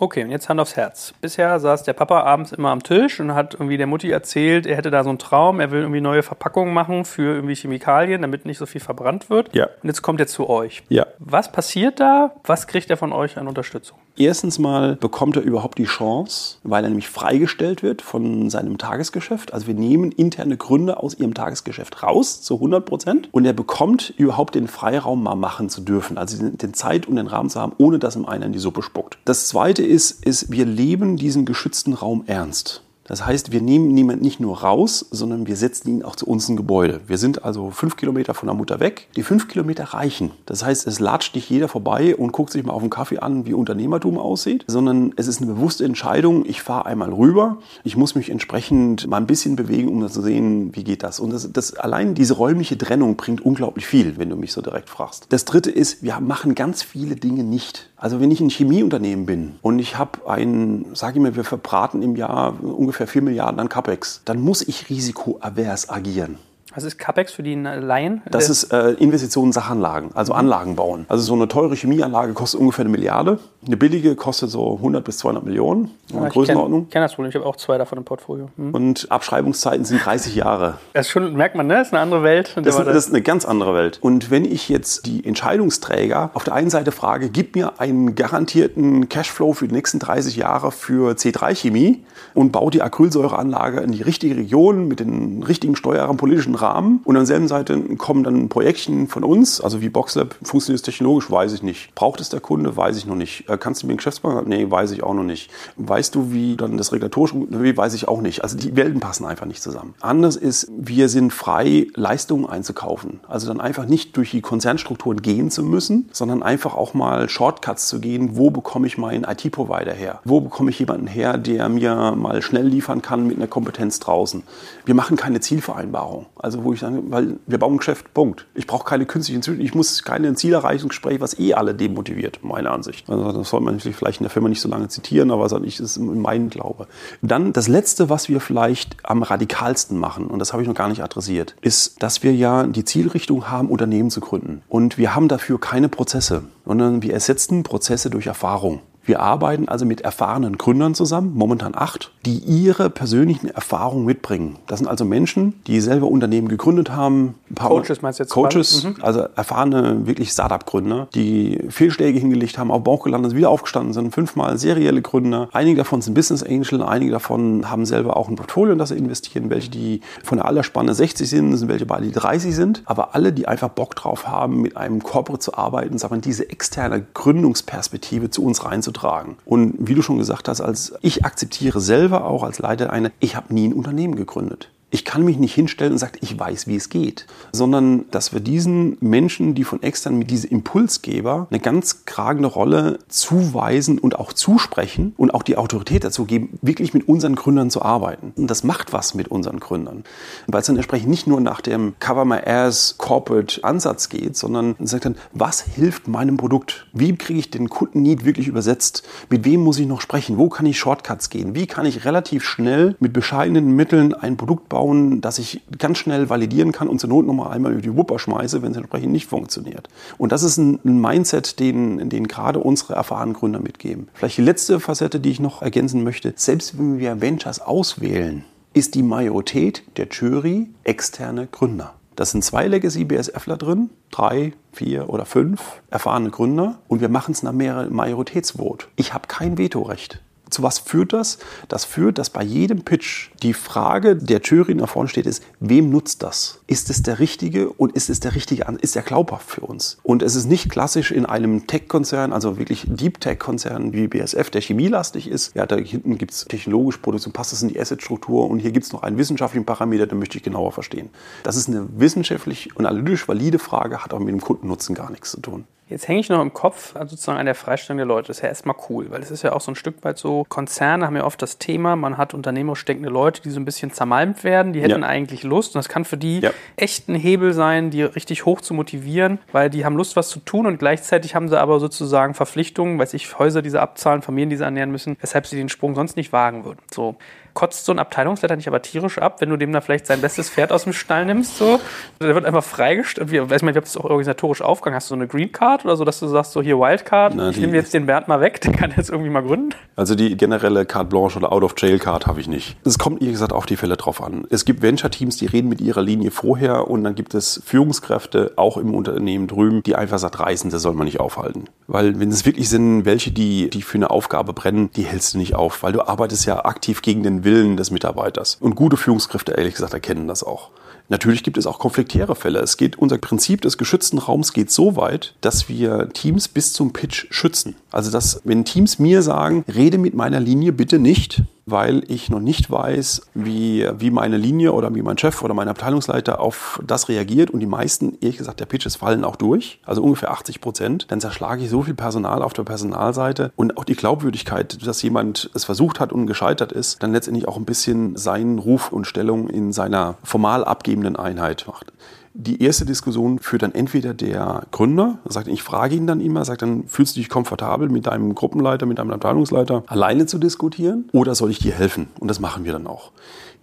Speaker 1: Okay, und jetzt Hand aufs Herz. Bisher saß der Papa abends immer am Tisch und hat irgendwie der Mutti erzählt, er hätte da so einen Traum, er will irgendwie neue Verpackungen machen für irgendwie Chemikalien, damit nicht so viel verbrannt wird.
Speaker 2: Ja.
Speaker 1: Und jetzt kommt er zu euch.
Speaker 2: Ja.
Speaker 1: Was passiert da? Was kriegt er von euch an Unterstützung?
Speaker 2: Erstens mal bekommt er überhaupt die Chance, weil er nämlich freigestellt wird von seinem Tagesgeschäft. Also wir nehmen interne Gründe aus ihrem Tagesgeschäft raus zu 100 Prozent und er bekommt überhaupt den Freiraum mal machen zu dürfen, also den Zeit und den Rahmen zu haben, ohne dass ihm einer in die Suppe spuckt. Das zweite ist, ist, wir leben diesen geschützten Raum ernst. Das heißt, wir nehmen niemanden nicht nur raus, sondern wir setzen ihn auch zu uns in Gebäude. Wir sind also fünf Kilometer von der Mutter weg. Die fünf Kilometer reichen. Das heißt, es latscht nicht jeder vorbei und guckt sich mal auf einen Kaffee an, wie Unternehmertum aussieht, sondern es ist eine bewusste Entscheidung. Ich fahre einmal rüber. Ich muss mich entsprechend mal ein bisschen bewegen, um zu sehen, wie geht das. Und das, das allein diese räumliche Trennung bringt unglaublich viel, wenn du mich so direkt fragst. Das dritte ist, wir machen ganz viele Dinge nicht. Also wenn ich ein Chemieunternehmen bin und ich habe ein, sage ich mal, wir verbraten im Jahr ungefähr 4 Milliarden an CapEx, dann muss ich risikoavers agieren.
Speaker 1: Was ist CapEx für die Laien?
Speaker 2: Das ist äh, Investitionen, Sachanlagen, also Anlagen bauen. Also so eine teure Chemieanlage kostet ungefähr eine Milliarde. Eine billige kostet so 100 bis 200 Millionen.
Speaker 1: Ja, Größenordnung. Ich kenne kenn das Problem. Ich habe auch zwei davon im Portfolio.
Speaker 2: Hm. Und Abschreibungszeiten sind 30 Jahre.
Speaker 1: Das schon, merkt man, ne? Das ist eine andere Welt.
Speaker 2: Das, das ist eine ganz andere Welt. Und wenn ich jetzt die Entscheidungsträger auf der einen Seite frage, gib mir einen garantierten Cashflow für die nächsten 30 Jahre für C3-Chemie und baut die Acrylsäureanlage in die richtige Region mit den richtigen Steuern, politischen Rahmen. Und an derselben Seite kommen dann Projektchen von uns, also wie Boxlab, funktioniert es technologisch, weiß ich nicht. Braucht es der Kunde, weiß ich noch nicht. Äh, kannst du mir einen Geschäftspartner? Nee, weiß ich auch noch nicht. Weißt du, wie dann das regulatorisch, nee, weiß ich auch nicht. Also die Welten passen einfach nicht zusammen. Anders ist, wir sind frei, Leistungen einzukaufen. Also dann einfach nicht durch die Konzernstrukturen gehen zu müssen, sondern einfach auch mal Shortcuts zu gehen. Wo bekomme ich meinen IT-Provider her? Wo bekomme ich jemanden her, der mir mal schnell liefern kann mit einer Kompetenz draußen? Wir machen keine Zielvereinbarung. Also wo ich sage, weil wir bauen ein Geschäft, Punkt. Ich brauche keine künstlichen Züge, ich muss keine Zielerreichungsgespräche, was eh alle demotiviert, meine Ansicht. Also das soll man vielleicht in der Firma nicht so lange zitieren, aber das ist mein Glaube. Dann das Letzte, was wir vielleicht am radikalsten machen, und das habe ich noch gar nicht adressiert, ist, dass wir ja die Zielrichtung haben, Unternehmen zu gründen. Und wir haben dafür keine Prozesse, sondern wir ersetzen Prozesse durch Erfahrung. Wir arbeiten also mit erfahrenen Gründern zusammen, momentan acht, die ihre persönlichen Erfahrungen mitbringen. Das sind also Menschen, die selber Unternehmen gegründet haben.
Speaker 1: Coaches meinst du jetzt?
Speaker 2: Coaches, mhm. also erfahrene, wirklich Startup-Gründer, die Fehlschläge hingelegt haben, auf Bauch gelandet, wieder aufgestanden sind, fünfmal serielle Gründer. Einige davon sind Business Angel, einige davon haben selber auch ein Portfolio, in das sie investieren, welche die von der Allerspanne 60 sind, sind welche beide die 30 sind. Aber alle, die einfach Bock drauf haben, mit einem Corporate zu arbeiten, sagen diese externe Gründungsperspektive zu uns reinzutragen tragen. Und wie du schon gesagt hast, als ich akzeptiere selber auch als Leiter eine, ich habe nie ein Unternehmen gegründet. Ich kann mich nicht hinstellen und sagen, ich weiß, wie es geht, sondern dass wir diesen Menschen, die von extern mit diesem Impulsgeber eine ganz kragende Rolle zuweisen und auch zusprechen und auch die Autorität dazu geben, wirklich mit unseren Gründern zu arbeiten. Und das macht was mit unseren Gründern, weil es dann entsprechend nicht nur nach dem Cover My Ass Corporate Ansatz geht, sondern sagt dann, was hilft meinem Produkt? Wie kriege ich den Kundenneed wirklich übersetzt? Mit wem muss ich noch sprechen? Wo kann ich Shortcuts gehen? Wie kann ich relativ schnell mit bescheidenen Mitteln ein Produkt bauen? Aufbauen, dass ich ganz schnell validieren kann und zur Not nochmal einmal über die Wupper schmeiße, wenn es entsprechend nicht funktioniert. Und das ist ein, Mindset, den, den gerade unsere erfahrenen Gründer mitgeben. Vielleicht die letzte Facette, die ich noch ergänzen möchte. Selbst wenn wir Ventures auswählen, ist die Majorität der Jury externe Gründer. Das sind zwei Legacy BSFler drin, drei, vier oder fünf erfahrene Gründer und wir machen es nach Majoritätsvot. Ich habe kein Vetorecht zu was führt das? Das führt, dass bei jedem Pitch die Frage der Jury nach vorne steht, ist, wem nutzt das? Ist es der richtige und ist es der richtige, ist er glaubhaft für uns? Und es ist nicht klassisch in einem Tech-Konzern, also wirklich Deep Tech-Konzern wie BSF, der chemielastig ist. Ja, da hinten gibt es technologische Produktion, passt das in die Asset-Struktur und hier gibt es noch einen wissenschaftlichen Parameter, den möchte ich genauer verstehen. Das ist eine wissenschaftlich und analytisch valide Frage, hat aber mit dem Kundennutzen gar nichts zu tun.
Speaker 1: Jetzt hänge ich noch im Kopf, also sozusagen an der Freistellung der Leute. Das ist ja erstmal cool, weil es ist ja auch so ein Stück weit so, Konzerne haben ja oft das Thema, man hat unternehmerisch denkende Leute, die so ein bisschen zermalmt werden, die hätten ja. eigentlich Lust und das kann für die ja. echt ein Hebel sein, die richtig hoch zu motivieren, weil die haben Lust, was zu tun und gleichzeitig haben sie aber sozusagen Verpflichtungen, weiß ich, Häuser, die sie abzahlen, Familien, die sie ernähren müssen, weshalb sie den Sprung sonst nicht wagen würden. So kotzt so ein Abteilungsleiter nicht aber tierisch ab, wenn du dem da vielleicht sein bestes Pferd aus dem Stall nimmst? So? Der wird einfach freigestellt. Ich weiß nicht, ob das auch organisatorisch aufgegangen Hast du so eine Green Card oder so, dass du sagst, so hier Wildcard, Na, ich nehme jetzt den Bernd mal weg, der kann jetzt irgendwie mal gründen?
Speaker 2: Also die generelle Carte Blanche oder Out-of-Jail-Card habe ich nicht. Es kommt, wie gesagt, auf die Fälle drauf an. Es gibt Venture-Teams, die reden mit ihrer Linie vorher und dann gibt es Führungskräfte, auch im Unternehmen drüben, die einfach sagt, Reisende soll man nicht aufhalten. Weil wenn es wirklich sind, welche, die, die für eine Aufgabe brennen, die hältst du nicht auf, weil du arbeitest ja aktiv gegen den Willen des Mitarbeiters. Und gute Führungskräfte, ehrlich gesagt, erkennen das auch. Natürlich gibt es auch konfliktäre Fälle. Es geht, unser Prinzip des geschützten Raums geht so weit, dass wir Teams bis zum Pitch schützen. Also, dass, wenn Teams mir sagen, rede mit meiner Linie bitte nicht, weil ich noch nicht weiß, wie, wie meine Linie oder wie mein Chef oder mein Abteilungsleiter auf das reagiert. Und die meisten, ehrlich gesagt, der Pitches fallen auch durch, also ungefähr 80 Prozent. Dann zerschlage ich so viel Personal auf der Personalseite und auch die Glaubwürdigkeit, dass jemand es versucht hat und gescheitert ist, dann letztendlich auch ein bisschen seinen Ruf und Stellung in seiner formal abgebenden Einheit macht die erste Diskussion führt dann entweder der Gründer, sagt, ich frage ihn dann immer, sagt dann, fühlst du dich komfortabel mit deinem Gruppenleiter, mit deinem Abteilungsleiter alleine zu diskutieren oder soll ich dir helfen? Und das machen wir dann auch.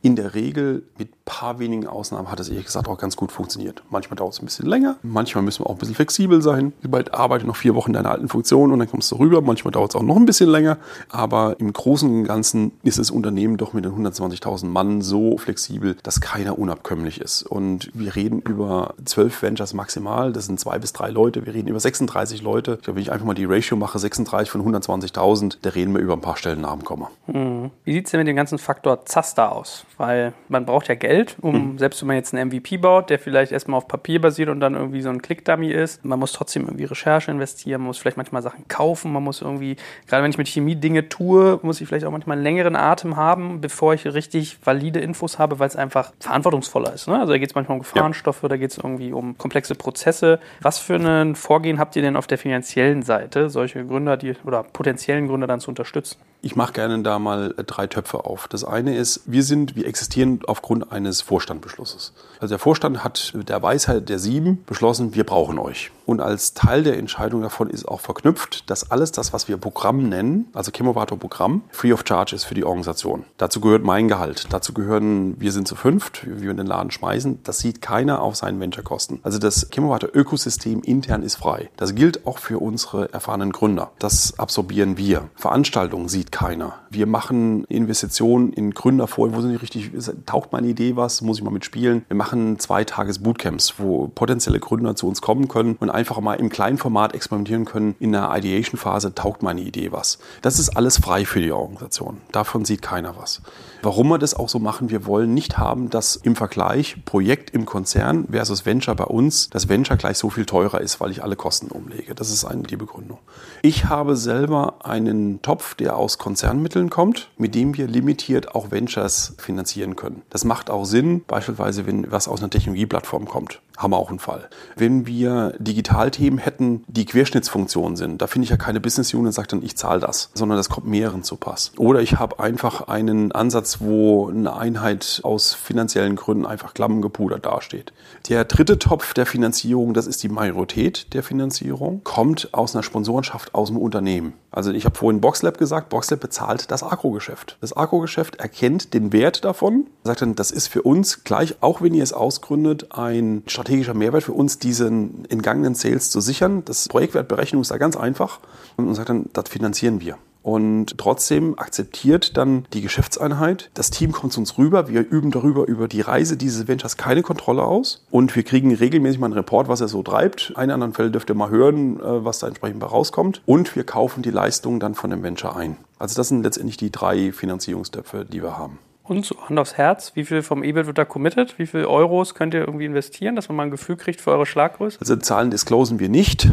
Speaker 2: In der Regel, mit paar wenigen Ausnahmen, hat es ehrlich gesagt auch ganz gut funktioniert. Manchmal dauert es ein bisschen länger, manchmal müssen wir auch ein bisschen flexibel sein. Bald arbeite noch vier Wochen in deiner alten Funktion und dann kommst du rüber. Manchmal dauert es auch noch ein bisschen länger. Aber im Großen und Ganzen ist das Unternehmen doch mit den 120.000 Mann so flexibel, dass keiner unabkömmlich ist. Und wir reden über zwölf Ventures maximal. Das sind zwei bis drei Leute. Wir reden über 36 Leute. Ich glaube, wenn ich einfach mal die Ratio mache, 36 von 120.000, da reden wir über ein paar Stellennamenkomma.
Speaker 1: Mhm. Wie sieht es denn mit dem ganzen Faktor Zaster aus? Weil man braucht ja Geld, um, mhm. selbst wenn man jetzt einen MVP baut, der vielleicht erstmal auf Papier basiert und dann irgendwie so ein Click-Dummy ist, man muss trotzdem irgendwie Recherche investieren, man muss vielleicht manchmal Sachen kaufen, man muss irgendwie, gerade wenn ich mit Chemie Dinge tue, muss ich vielleicht auch manchmal einen längeren Atem haben, bevor ich richtig valide Infos habe, weil es einfach verantwortungsvoller ist. Ne? Also da geht es manchmal um Gefahrenstoffe, ja. da geht es irgendwie um komplexe Prozesse. Was für ein Vorgehen habt ihr denn auf der finanziellen Seite, solche Gründer die, oder potenziellen Gründer dann zu unterstützen?
Speaker 2: Ich mache gerne da mal drei Töpfe auf. Das eine ist, wir sind, existieren aufgrund eines Vorstandbeschlusses. Also der Vorstand hat mit der Weisheit der Sieben beschlossen, wir brauchen euch. Und als Teil der Entscheidung davon ist auch verknüpft, dass alles das, was wir Programm nennen, also Chemovator Programm, free of charge ist für die Organisation. Dazu gehört mein Gehalt. Dazu gehören, wir sind zu fünft, wir den Laden schmeißen. Das sieht keiner auf seinen Venture-Kosten. Also das Chemovator Ökosystem intern ist frei. Das gilt auch für unsere erfahrenen Gründer. Das absorbieren wir. Veranstaltungen sieht keiner. Wir machen Investitionen in Gründer vor, wo sind die richtig, taucht meine Idee was, muss ich mal mitspielen. Wir machen zwei Tages Bootcamps, wo potenzielle Gründer zu uns kommen können und einfach mal im kleinen Format experimentieren können. In der Ideation-Phase taugt meine Idee was. Das ist alles frei für die Organisation. Davon sieht keiner was. Warum wir das auch so machen, wir wollen nicht haben, dass im Vergleich Projekt im Konzern versus Venture bei uns, das Venture gleich so viel teurer ist, weil ich alle Kosten umlege. Das ist eine die Begründung. Ich habe selber einen Topf, der aus Konzernmitteln kommt, mit dem wir limitiert auch Ventures finanzieren können. Das macht auch Sinn, beispielsweise wenn was aus einer Technologieplattform kommt haben wir auch einen Fall. Wenn wir Digitalthemen hätten, die Querschnittsfunktionen sind, da finde ich ja keine Business Unit und sagt dann, ich zahle das, sondern das kommt mehreren zu Pass. Oder ich habe einfach einen Ansatz, wo eine Einheit aus finanziellen Gründen einfach klammengepudert dasteht. Der dritte Topf der Finanzierung, das ist die Majorität der Finanzierung, kommt aus einer Sponsorenschaft aus dem Unternehmen. Also ich habe vorhin Boxlab gesagt, Boxlab bezahlt das Agro-Geschäft. Das Agro-Geschäft erkennt den Wert davon, sagt dann, das ist für uns gleich, auch wenn ihr es ausgründet, ein strategischer Mehrwert für uns, diesen entgangenen Sales zu sichern. Das Projektwertberechnung ist da ganz einfach und sagt dann, das finanzieren wir. Und trotzdem akzeptiert dann die Geschäftseinheit, das Team kommt zu uns rüber, wir üben darüber über die Reise dieses Ventures keine Kontrolle aus und wir kriegen regelmäßig mal einen Report, was er so treibt. In anderen Fällen dürft ihr mal hören, äh, was da entsprechend bei rauskommt. Und wir kaufen die Leistungen dann von dem Venture ein. Also das sind letztendlich die drei Finanzierungstöpfe, die wir haben.
Speaker 1: Und so Hand aufs Herz, wie viel vom EBIT wird da committed? Wie viel Euros könnt ihr irgendwie investieren, dass man mal ein Gefühl kriegt für eure Schlaggröße?
Speaker 2: Also Zahlen disclosen wir nicht.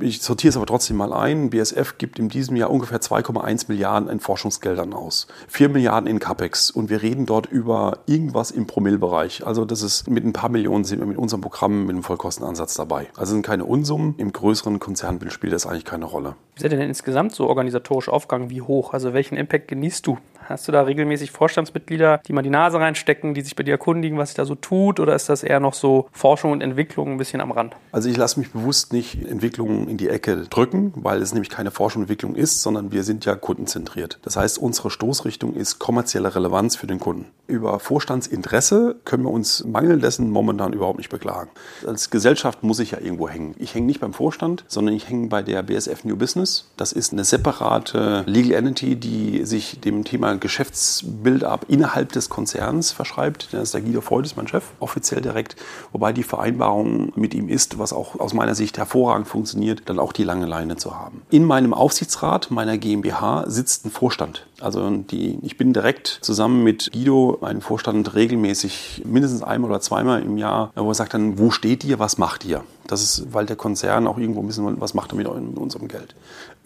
Speaker 2: Ich sortiere es aber trotzdem mal ein. BSF gibt in diesem Jahr ungefähr 2,1 Milliarden in Forschungsgeldern aus. 4 Milliarden in CAPEX. Und wir reden dort über irgendwas im Promillbereich. Also das ist mit ein paar Millionen sind wir mit unserem Programm mit einem Vollkostenansatz dabei. Also sind keine Unsummen. Im größeren Konzernbild spielt das eigentlich keine Rolle.
Speaker 1: Wie seid ihr denn insgesamt so organisatorisch aufgegangen? Wie hoch? Also welchen Impact genießt du? Hast du da regelmäßig Vorstandsmitglieder, die mal die Nase reinstecken, die sich bei dir erkundigen, was sich da so tut? Oder ist das eher noch so Forschung und Entwicklung ein bisschen am Rand?
Speaker 2: Also ich lasse mich bewusst nicht Entwicklung in die Ecke drücken, weil es nämlich keine Forschung und Entwicklung ist, sondern wir sind ja kundenzentriert. Das heißt, unsere Stoßrichtung ist kommerzielle Relevanz für den Kunden. Über Vorstandsinteresse können wir uns mangel dessen momentan überhaupt nicht beklagen. Als Gesellschaft muss ich ja irgendwo hängen. Ich hänge nicht beim Vorstand, sondern ich hänge bei der BSF New Business. Das ist eine separate Legal Entity, die sich dem Thema Geschäftsbuild-up innerhalb des Konzerns verschreibt. Das ist der Guido Freud, ist mein Chef, offiziell direkt. Wobei die Vereinbarung mit ihm ist, was auch aus meiner Sicht hervorragend funktioniert, dann auch die lange Leine zu haben. In meinem Aufsichtsrat meiner GmbH sitzt ein Vorstand. Also die, ich bin direkt zusammen mit Guido, meinem Vorstand, regelmäßig mindestens einmal oder zweimal im Jahr, wo er sagt dann, wo steht ihr, was macht ihr? Das ist, weil der Konzern auch irgendwo ein bisschen was macht mit unserem Geld.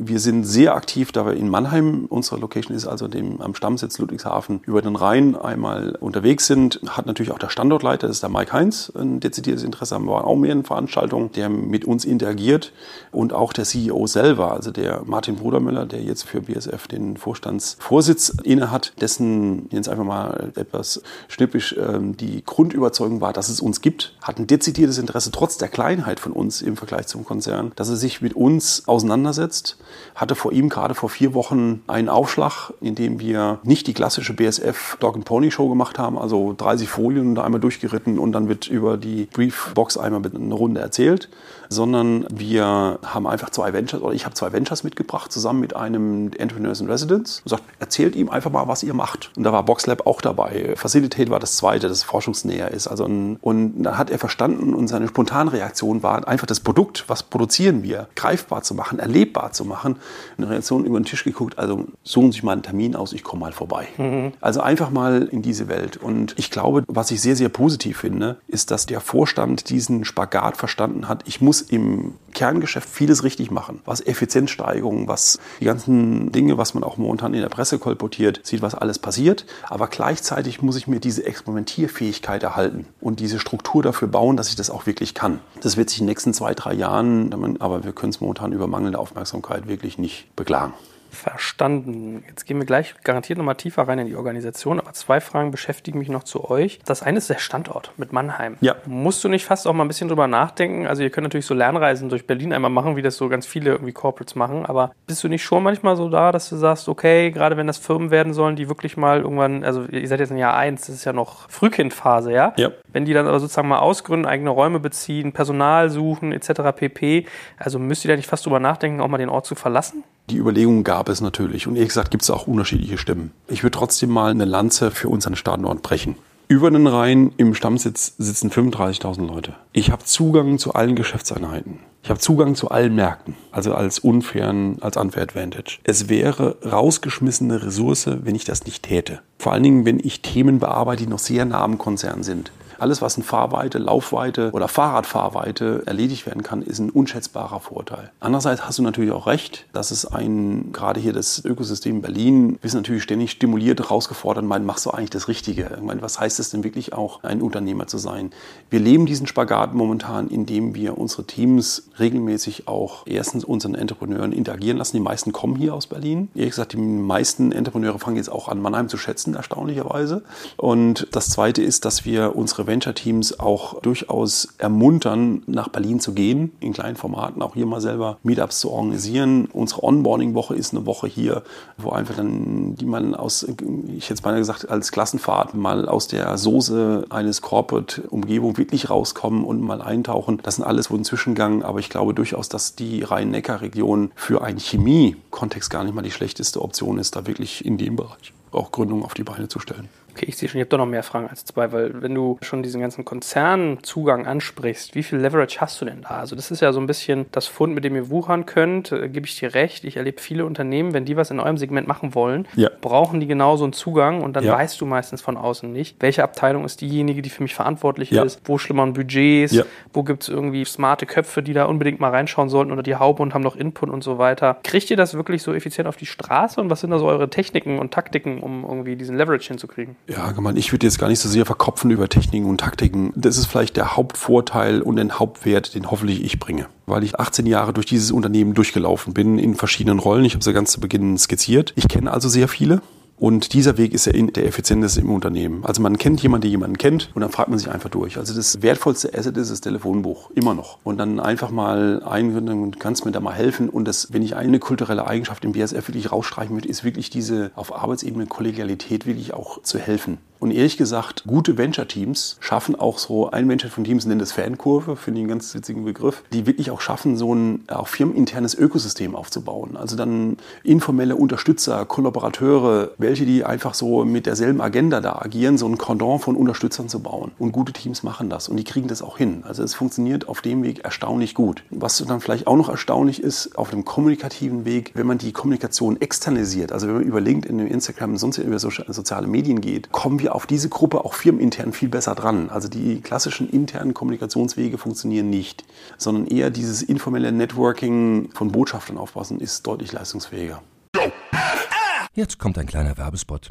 Speaker 2: Wir sind sehr aktiv, da wir in Mannheim, unsere Location ist also dem, am Stammsitz Ludwigshafen, über den Rhein einmal unterwegs sind. Hat natürlich auch der Standortleiter, das ist der Mike Heinz, ein dezidiertes Interesse haben. Wir auch mehreren Veranstaltungen, der mit uns interagiert. Und auch der CEO selber, also der Martin Brudermüller, der jetzt für BSF den Vorstandsvorsitz innehat, dessen jetzt einfach mal etwas schnippisch ähm, die Grundüberzeugung war, dass es uns gibt, hat ein dezidiertes Interesse trotz der Kleinheit von uns im Vergleich zum Konzern, dass er sich mit uns auseinandersetzt. Hatte vor ihm gerade vor vier Wochen einen Aufschlag, in dem wir nicht die klassische BSF Dog and Pony Show gemacht haben, also 30 Folien da einmal durchgeritten und dann wird über die Briefbox einmal eine Runde erzählt, sondern wir haben einfach zwei Ventures, oder ich habe zwei Ventures mitgebracht, zusammen mit einem Entrepreneurs in Residence und sagt, erzählt ihm einfach mal, was ihr macht. Und da war Boxlab auch dabei. Facilitate war das zweite, das forschungsnäher ist. Also ein, und dann hat er verstanden und seine spontane Reaktion war einfach das Produkt, was produzieren wir, greifbar zu machen, erlebbar zu machen. Eine Reaktion über den Tisch geguckt, also suchen Sie sich mal einen Termin aus, ich komme mal vorbei. Mhm. Also einfach mal in diese Welt. Und ich glaube, was ich sehr, sehr positiv finde, ist, dass der Vorstand diesen Spagat verstanden hat. Ich muss im Kerngeschäft vieles richtig machen, was Effizienzsteigerung, was die ganzen Dinge, was man auch momentan in der Presse kolportiert, sieht, was alles passiert. Aber gleichzeitig muss ich mir diese Experimentierfähigkeit erhalten und diese Struktur dafür bauen, dass ich das auch wirklich kann. Das wird sich in den nächsten zwei, drei Jahren, aber wir können es momentan über mangelnde Aufmerksamkeit wirklich nicht beklagen.
Speaker 1: Verstanden. Jetzt gehen wir gleich garantiert nochmal tiefer rein in die Organisation, aber zwei Fragen beschäftigen mich noch zu euch. Das eine ist der Standort mit Mannheim.
Speaker 2: Ja.
Speaker 1: Musst du nicht fast auch mal ein bisschen drüber nachdenken? Also ihr könnt natürlich so Lernreisen durch Berlin einmal machen, wie das so ganz viele irgendwie Corporates machen, aber bist du nicht schon manchmal so da, dass du sagst, okay, gerade wenn das Firmen werden sollen, die wirklich mal irgendwann, also ihr seid jetzt in Jahr eins, das ist ja noch Frühkindphase, ja?
Speaker 2: Ja.
Speaker 1: Wenn die dann aber sozusagen mal ausgründen, eigene Räume beziehen, Personal suchen etc. pp. Also müsst ihr da nicht fast drüber nachdenken, auch mal den Ort zu verlassen?
Speaker 2: Die Überlegungen gab es natürlich. Und ehrlich gesagt gibt es auch unterschiedliche Stimmen. Ich würde trotzdem mal eine Lanze für unseren Standort brechen. Über den Rhein im Stammsitz sitzen 35.000 Leute. Ich habe Zugang zu allen Geschäftseinheiten. Ich habe Zugang zu allen Märkten, also als unfairen, als unfair advantage. Es wäre rausgeschmissene Ressource, wenn ich das nicht täte. Vor allen Dingen, wenn ich Themen bearbeite, die noch sehr nah am Konzern sind. Alles, was in Fahrweite, Laufweite oder Fahrradfahrweite erledigt werden kann, ist ein unschätzbarer Vorteil. Andererseits hast du natürlich auch recht, dass es ein, gerade hier das Ökosystem Berlin, ist natürlich ständig stimuliert, herausgefordert, mein, machst du eigentlich das Richtige? Ich meine, was heißt es denn wirklich auch, ein Unternehmer zu sein? Wir leben diesen Spagat momentan, indem wir unsere Teams regelmäßig auch erstens unseren Entrepreneuren interagieren lassen. Die meisten kommen hier aus Berlin. Ehrlich gesagt, die meisten Entrepreneure fangen jetzt auch an, Mannheim zu schätzen, erstaunlicherweise. Und das Zweite ist, dass wir unsere Venture-Teams auch durchaus ermuntern, nach Berlin zu gehen, in kleinen Formaten, auch hier mal selber Meetups zu organisieren. Unsere Onboarding-Woche ist eine Woche hier, wo einfach dann, die man aus, ich hätte es beinahe gesagt, als Klassenfahrt mal aus der Soße eines Corporate-Umgebung wirklich rauskommen und mal eintauchen. Das sind alles wo ein Zwischengang, aber ich glaube durchaus, dass die Rhein-Neckar-Region für einen Chemie-Kontext gar nicht mal die schlechteste Option ist, da wirklich in dem Bereich auch Gründungen auf die Beine zu stellen.
Speaker 1: Okay, ich sehe schon, ich habe doch noch mehr Fragen als zwei, weil wenn du schon diesen ganzen Konzernzugang ansprichst, wie viel Leverage hast du denn da? Also das ist ja so ein bisschen das Fund, mit dem ihr wuchern könnt, äh, gebe ich dir recht. Ich erlebe viele Unternehmen, wenn die was in eurem Segment machen wollen,
Speaker 2: Ja.
Speaker 1: brauchen die genau so einen Zugang und dann
Speaker 2: Ja.
Speaker 1: weißt du meistens von außen nicht, welche Abteilung ist diejenige, die für mich verantwortlich
Speaker 2: Ja.
Speaker 1: ist, wo schlummern Budgets, wo gibt es irgendwie smarte Köpfe, die da unbedingt mal reinschauen sollten oder die Haube und haben noch Input und so weiter. Kriegt ihr das wirklich so effizient auf die Straße und was sind da so eure Techniken und Taktiken, um irgendwie diesen Leverage hinzukriegen?
Speaker 2: Ja, ich würde jetzt gar nicht so sehr verkopfen über Techniken und Taktiken. Das ist vielleicht der Hauptvorteil und den Hauptwert, den hoffentlich ich bringe. Weil ich 18 Jahre durch dieses Unternehmen durchgelaufen bin in verschiedenen Rollen. Ich habe sie ganz zu Beginn skizziert. Ich kenne also sehr viele. Und dieser Weg ist ja der effizienteste im Unternehmen. Also man kennt jemanden, der jemanden kennt und dann fragt man sich einfach durch. Also das wertvollste Asset ist das Telefonbuch, immer noch. Und dann einfach mal eingründen und kannst mir da mal helfen. Und das, wenn ich eine kulturelle Eigenschaft im BSF wirklich rausstreichen würde, ist wirklich diese auf Arbeitsebene Kollegialität wirklich auch zu helfen. Und ehrlich gesagt, gute Venture-Teams schaffen auch so, ein Venture von Teams nennt das Fankurve, finde ich einen ganz witzigen Begriff, die wirklich auch schaffen, so ein auch firmeninternes Ökosystem aufzubauen. Also dann informelle Unterstützer, Kollaborateure, welche die einfach so mit derselben Agenda da agieren, so ein Cordon von Unterstützern zu bauen. Und gute Teams machen das und die kriegen das auch hin. Also es funktioniert auf dem Weg erstaunlich gut. Was dann vielleicht auch noch erstaunlich ist, auf dem kommunikativen Weg, wenn man die Kommunikation externalisiert, also wenn man über LinkedIn, Instagram und sonst über so- soziale Medien geht, kommen wir auf diese Gruppe auch firmenintern viel besser dran. Also die klassischen internen Kommunikationswege funktionieren nicht, sondern eher dieses informelle Networking von Botschaftern aufpassen ist deutlich leistungsfähiger.
Speaker 3: Jetzt kommt ein kleiner Werbespot.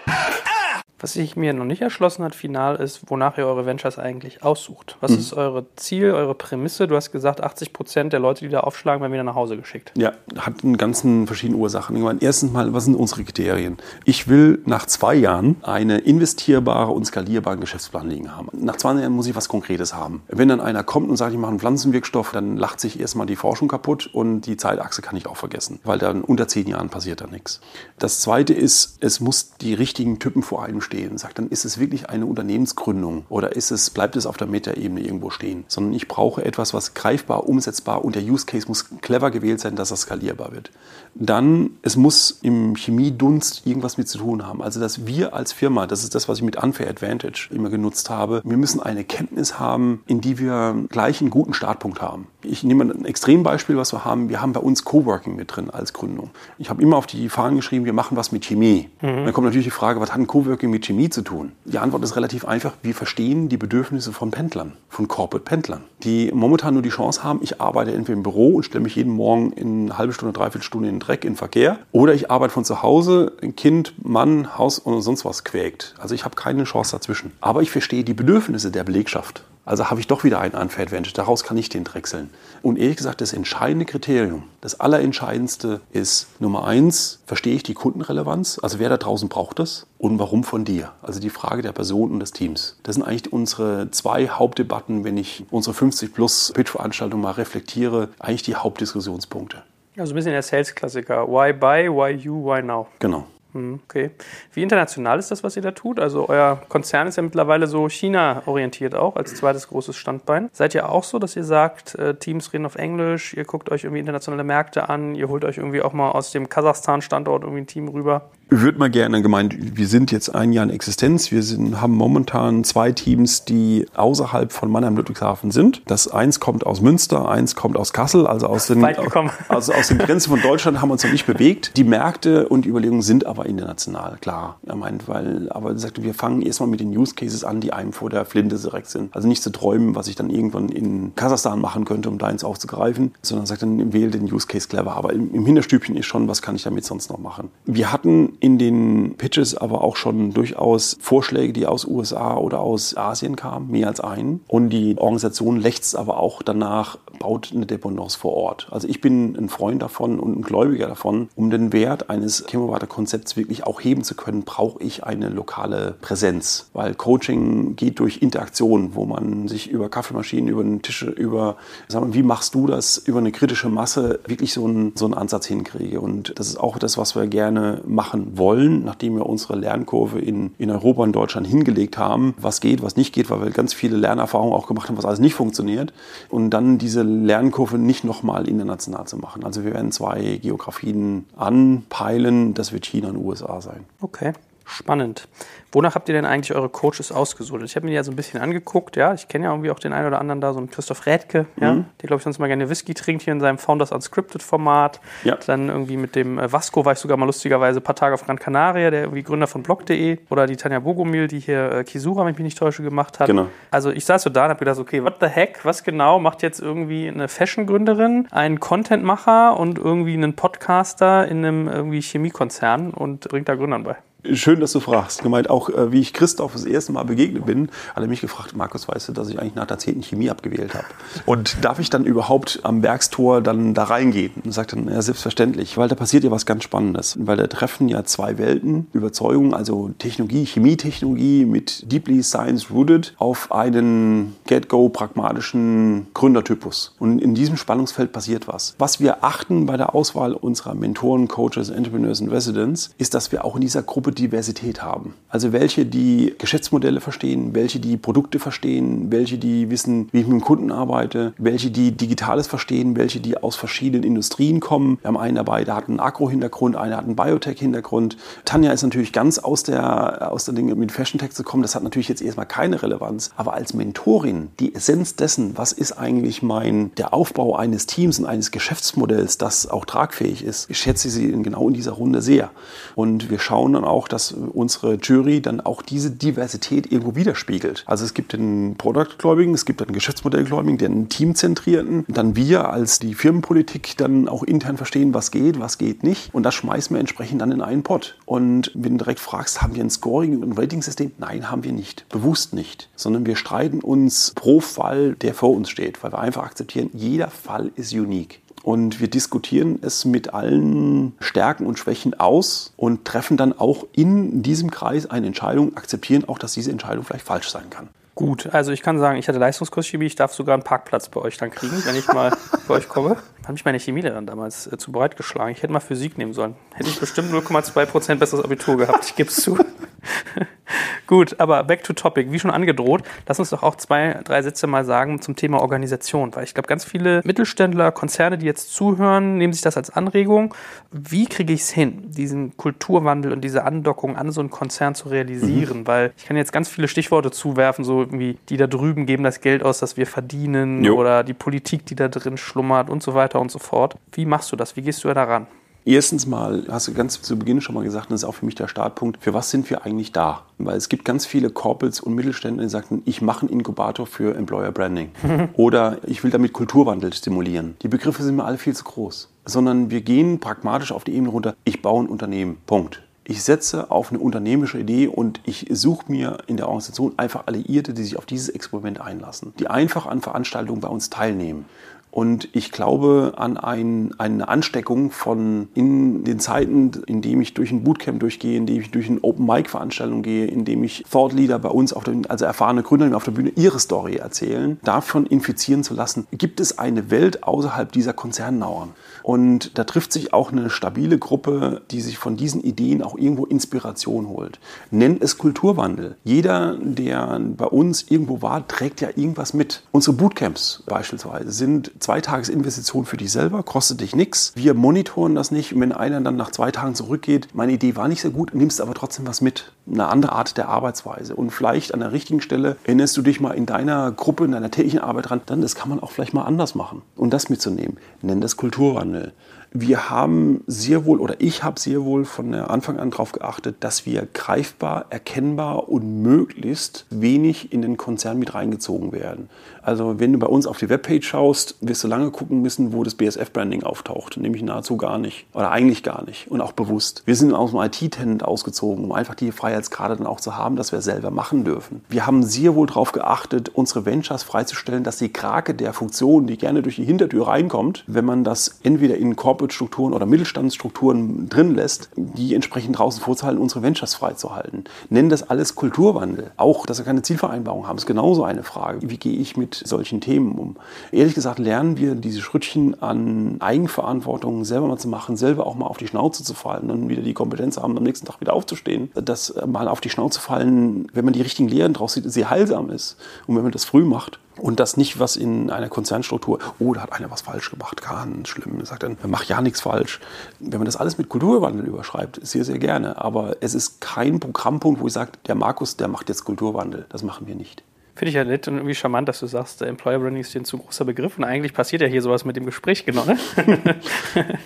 Speaker 1: Was sich mir noch nicht erschlossen hat, final ist, wonach ihr eure Ventures eigentlich aussucht. Was ist eure Ziel, eure Prämisse? Du hast gesagt, 80 Prozent der Leute, die da aufschlagen, werden wieder nach Hause geschickt.
Speaker 2: Ja, hat einen ganzen verschiedenen Ursachen. Ich meine, erstens mal, was sind unsere Kriterien? Ich will nach zwei Jahren eine investierbare und skalierbare Geschäftsplan liegen haben. Nach zwei Jahren muss ich was Konkretes haben. Wenn dann einer kommt und sagt, ich mache einen Pflanzenwirkstoff, dann lacht sich erstmal die Forschung kaputt und die Zeitachse kann ich auch vergessen, weil dann unter zehn Jahren passiert da nichts. Das zweite ist, es muss die richtigen Typen vor einem stehen stehen und sage, dann ist es wirklich eine Unternehmensgründung oder ist es, bleibt es auf der Metaebene irgendwo stehen, sondern ich brauche etwas, was greifbar, umsetzbar und der Use Case muss clever gewählt sein, dass er skalierbar wird. Dann, es muss im Chemiedunst irgendwas mit zu tun haben. Also, dass wir als Firma, das ist das, was ich mit Unfair Advantage immer genutzt habe, wir müssen eine Kenntnis haben, in die wir gleich einen guten Startpunkt haben. Ich nehme ein Extrembeispiel, was wir haben. Wir haben bei uns Coworking mit drin als Gründung. Ich habe immer auf die Fahnen geschrieben, wir machen was mit Chemie. Mhm. Dann kommt natürlich die Frage, was hat ein Coworking mit Chemie zu tun? Die Antwort ist relativ einfach. Wir verstehen die Bedürfnisse von Pendlern, von Corporate-Pendlern, die momentan nur die Chance haben, ich arbeite entweder im Büro und stelle mich jeden Morgen in eine halbe Stunde, dreiviertel Stunde in den Dreck, in den Verkehr, oder ich arbeite von zu Hause, ein Kind, Mann, Haus und sonst was quäkt. Also ich habe keine Chance dazwischen. Aber ich verstehe die Bedürfnisse der Belegschaft. Also habe ich doch wieder einen Unfair Advantage. Daraus kann ich den drechseln. Und ehrlich gesagt, das entscheidende Kriterium, das allerentscheidendste ist Nummer eins, verstehe ich die Kundenrelevanz? Also wer da draußen braucht das? Und warum von dir? Also die Frage der Person und des Teams. Das sind eigentlich unsere zwei Hauptdebatten, wenn ich unsere 50 plus Pitch-Veranstaltung mal reflektiere, eigentlich die Hauptdiskussionspunkte.
Speaker 1: Also ein bisschen der Sales-Klassiker. Why buy, why you, why now?
Speaker 2: Genau.
Speaker 1: Hm, okay. Wie international ist das, was ihr da tut? Also euer Konzern ist ja mittlerweile so China-orientiert auch als zweites großes Standbein. Seid ihr auch so, dass ihr sagt, äh, Teams reden auf Englisch, ihr guckt euch irgendwie internationale Märkte an, ihr holt euch irgendwie auch mal aus dem Kasachstan-Standort irgendwie ein Team rüber?
Speaker 2: Würde mal gerne gemeint, wir sind jetzt ein Jahr in Existenz. Wir sind, haben momentan zwei Teams, die außerhalb von Mannheim-Ludwigshafen sind. Das eins kommt aus Münster, eins kommt aus Kassel, also aus den, also aus den Grenzen von Deutschland haben wir uns noch nicht bewegt. Die Märkte und die Überlegungen sind aber international, klar. Er meint, weil, aber er sagte, wir fangen erstmal mit den Use Cases an, die einem vor der Flinte direkt sind. Also nicht zu träumen, was ich dann irgendwann in Kasachstan machen könnte, um da eins aufzugreifen, sondern sagt dann, wähle den Use Case clever. Aber im, im Hinterstübchen ist schon, was kann ich damit sonst noch machen? Wir hatten in den Pitches aber auch schon durchaus Vorschläge, die aus USA oder aus Asien kamen, mehr als einen. Und die Organisation lächzt aber auch danach, baut eine Dependance vor Ort. Also ich bin ein Freund davon und ein Gläubiger davon. Um den Wert eines Chemowater-Konzepts wirklich auch heben zu können, brauche ich eine lokale Präsenz. Weil Coaching geht durch Interaktion, wo man sich über Kaffeemaschinen, über den Tische, über, sagen wir, wie machst du das, über eine kritische Masse wirklich so einen, so einen Ansatz hinkriege. Und das ist auch das, was wir gerne machen wollen, nachdem wir unsere Lernkurve in, in Europa und Deutschland hingelegt haben, was geht, was nicht geht, weil wir ganz viele Lernerfahrungen auch gemacht haben, was alles nicht funktioniert. Und dann diese Lernkurve nicht nochmal international zu machen. Also wir werden zwei Geografien anpeilen, das wird China und USA sein.
Speaker 1: Okay. Spannend. Wonach habt ihr denn eigentlich eure Coaches ausgesucht? Ich habe mir die ja so ein bisschen angeguckt, ja. Ich kenne ja irgendwie auch den einen oder anderen da, so einen Christoph Rädke, ja, mhm. der, glaube ich, sonst mal gerne Whisky trinkt hier in seinem Founders Unscripted-Format. Ja. Dann irgendwie mit dem äh, Vasco war ich sogar mal lustigerweise ein paar Tage auf Gran Canaria, der irgendwie Gründer von blog.de. Oder die Tanja Bogomil, die hier äh, Kisura, wenn ich mich nicht täusche, gemacht hat. Genau. Also ich saß so da und habe gedacht, okay, what the heck, was genau macht jetzt irgendwie eine Fashion-Gründerin, einen Content-Macher und irgendwie einen Podcaster in einem irgendwie Chemiekonzern und bringt da Gründern bei?
Speaker 2: Schön, dass du fragst. Gemeint auch, äh, wie ich Christoph das erste Mal begegnet bin, hat er mich gefragt, Markus, weißt du, dass ich eigentlich nach der 10. Chemie abgewählt habe? Und darf ich dann überhaupt am Werkstor dann da reingehen? Und sagt dann, ja, selbstverständlich, weil da passiert ja was ganz Spannendes. Weil da treffen ja zwei Welten, Überzeugung, also Technologie, Chemietechnologie mit deeply science rooted auf einen get-go pragmatischen Gründertypus. Und in diesem Spannungsfeld passiert was. Was wir achten bei der Auswahl unserer Mentoren, Coaches, Entrepreneurs und Residents, ist, dass wir auch in dieser Gruppe Diversität haben. Also welche, die Geschäftsmodelle verstehen, welche, die Produkte verstehen, welche, die wissen, wie ich mit dem Kunden arbeite, welche, die Digitales verstehen, welche, die aus verschiedenen Industrien kommen. Wir haben einen dabei, der hat einen Agro-Hintergrund, einer hat einen Biotech-Hintergrund. Tanja ist natürlich ganz aus der, aus der Dinge mit Fashion Tech zu kommen. Das hat natürlich jetzt erstmal keine Relevanz. Aber als Mentorin, die Essenz dessen, was ist eigentlich mein, der Aufbau eines Teams und eines Geschäftsmodells, das auch tragfähig ist, ich schätze sie genau in dieser Runde sehr. Und wir schauen dann auch, auch, dass unsere Jury dann auch diese Diversität irgendwo widerspiegelt. Also es gibt den Product-Gläubigen, es gibt den Geschäftsmodell-Gläubigen, den Teamzentrierten, dann wir als die Firmenpolitik dann auch intern verstehen, was geht, was geht nicht. Und das schmeißen wir entsprechend dann in einen Pot. Und wenn du direkt fragst, haben wir ein Scoring- und Rating-System? Nein, haben wir nicht. Bewusst nicht. Sondern wir streiten uns pro Fall, der vor uns steht, weil wir einfach akzeptieren, jeder Fall ist unique. Und wir diskutieren es mit allen Stärken und Schwächen aus und treffen dann auch in diesem Kreis eine Entscheidung, akzeptieren auch, dass diese Entscheidung vielleicht falsch sein kann.
Speaker 1: Gut, also ich kann sagen, ich hatte Leistungskurs Chemie, ich darf sogar einen Parkplatz bei euch dann kriegen, wenn ich mal bei euch komme. Hat mich meine Chemielehrerin damals äh, zu breit geschlagen. Ich hätte mal Physik nehmen sollen. Hätte ich bestimmt 0,2% besseres Abitur gehabt, ich gebe es zu. Gut, aber back to topic. Wie schon angedroht, lass uns doch auch zwei, drei Sätze mal sagen zum Thema Organisation, weil ich glaube, ganz viele Mittelständler, Konzerne, die jetzt zuhören, nehmen sich das als Anregung. Wie kriege ich es hin, diesen Kulturwandel und diese Andockung an so einen Konzern zu realisieren? Mhm. Weil ich kann jetzt ganz viele Stichworte zuwerfen, so irgendwie, die da drüben geben das Geld aus, das wir verdienen jo. oder die Politik, die da drin schlummert und so weiter und so fort. Wie machst du das? Wie gehst du da ran?
Speaker 2: Erstens mal, hast du ganz zu Beginn schon mal gesagt, das ist auch für mich der Startpunkt, für was sind wir eigentlich da? Weil es gibt ganz viele Corporates und Mittelständler, die sagen, ich mache einen Inkubator für Employer Branding oder ich will damit Kulturwandel stimulieren. Die Begriffe sind mir alle viel zu groß. Sondern wir gehen pragmatisch auf die Ebene runter, ich baue ein Unternehmen, Punkt. Ich setze auf eine unternehmerische Idee und ich suche mir in der Organisation einfach Alliierte, die sich auf dieses Experiment einlassen, die einfach an Veranstaltungen bei uns teilnehmen. Und ich glaube an ein, eine Ansteckung von in den Zeiten, in dem ich durch ein Bootcamp durchgehe, in dem ich durch eine Open-Mic-Veranstaltung gehe, in dem ich Thought Leader bei uns, auf der, also erfahrene Gründer auf der Bühne, ihre Story erzählen, davon infizieren zu lassen, gibt es eine Welt außerhalb dieser Konzernmauern. Und da trifft sich auch eine stabile Gruppe, die sich von diesen Ideen auch irgendwo Inspiration holt. Nennt es Kulturwandel. Jeder, der bei uns irgendwo war, trägt ja irgendwas mit. Unsere Bootcamps beispielsweise sind zwei Tagesinvestitionen für dich selber, kostet dich nichts. Wir monitoren das nicht. Und wenn einer dann nach zwei Tagen zurückgeht, meine Idee war nicht so gut, nimmst aber trotzdem was mit. Eine andere Art der Arbeitsweise. Und vielleicht an der richtigen Stelle erinnerst du dich mal in deiner Gruppe, in deiner täglichen Arbeit dran, dann das kann man auch vielleicht mal anders machen. Und das mitzunehmen. Nenn das Kulturwandel. Wir haben sehr wohl oder ich habe sehr wohl von Anfang an darauf geachtet, dass wir greifbar, erkennbar und möglichst wenig in den Konzern mit reingezogen werden. Also wenn du bei uns auf die Webpage schaust, wirst du lange gucken müssen, wo das BSF-Branding auftaucht. Nämlich nahezu gar nicht. Oder eigentlich gar nicht. Und auch bewusst. Wir sind aus dem IT-Tenant ausgezogen, um einfach die Freiheitsgrade dann auch zu haben, dass wir selber machen dürfen. Wir haben sehr wohl darauf geachtet, unsere Ventures freizustellen, dass die Krake der Funktion, die gerne durch die Hintertür reinkommt, wenn man das entweder in Corporate-Strukturen oder Mittelstandsstrukturen drin lässt, die entsprechend draußen vorzuhalten, unsere Ventures freizuhalten. Nennen das alles Kulturwandel. Auch, dass wir keine Zielvereinbarung haben, ist genauso eine Frage. Wie gehe ich mit solchen Themen um? Ehrlich gesagt lernen wir diese Schrittchen an Eigenverantwortung selber mal zu machen, selber auch mal auf die Schnauze zu fallen und wieder die Kompetenz haben, am nächsten Tag wieder aufzustehen. Dass mal auf die Schnauze fallen, wenn man die richtigen Lehren draus sieht, sehr heilsam ist. Und wenn man das früh macht, und das nicht, was in einer Konzernstruktur, oh, da hat einer was falsch gemacht, ganz schlimm. Sagt dann, mach ja nichts falsch. Wenn man das alles mit Kulturwandel überschreibt, sehr, sehr gerne. Aber es ist kein Programmpunkt, wo ich sage, der Markus, der macht jetzt Kulturwandel. Das machen wir nicht.
Speaker 1: Finde ich ja nett und irgendwie charmant, dass du sagst, Employer Branding ist dir ein zu großer Begriff und eigentlich passiert ja hier sowas mit dem Gespräch, genau. Ne?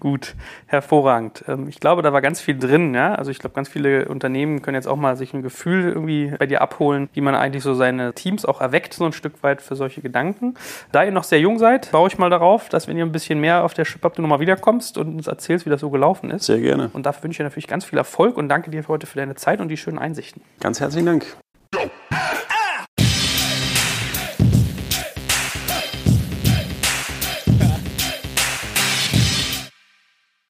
Speaker 1: Gut, hervorragend. Ähm, ich glaube, da war ganz viel drin. Ja? Also ich glaube, ganz viele Unternehmen können jetzt auch mal sich ein Gefühl irgendwie bei dir abholen, wie man eigentlich so seine Teams auch erweckt, so ein Stück weit für solche Gedanken. Da ihr noch sehr jung seid, baue ich mal darauf, dass wenn ihr ein bisschen mehr auf der Chip habt, du nochmal wiederkommst und uns erzählst, wie das so gelaufen ist.
Speaker 2: Sehr gerne.
Speaker 1: Und dafür wünsche ich dir natürlich ganz viel Erfolg und danke dir für heute für deine Zeit und die schönen Einsichten.
Speaker 2: Ganz herzlichen Dank.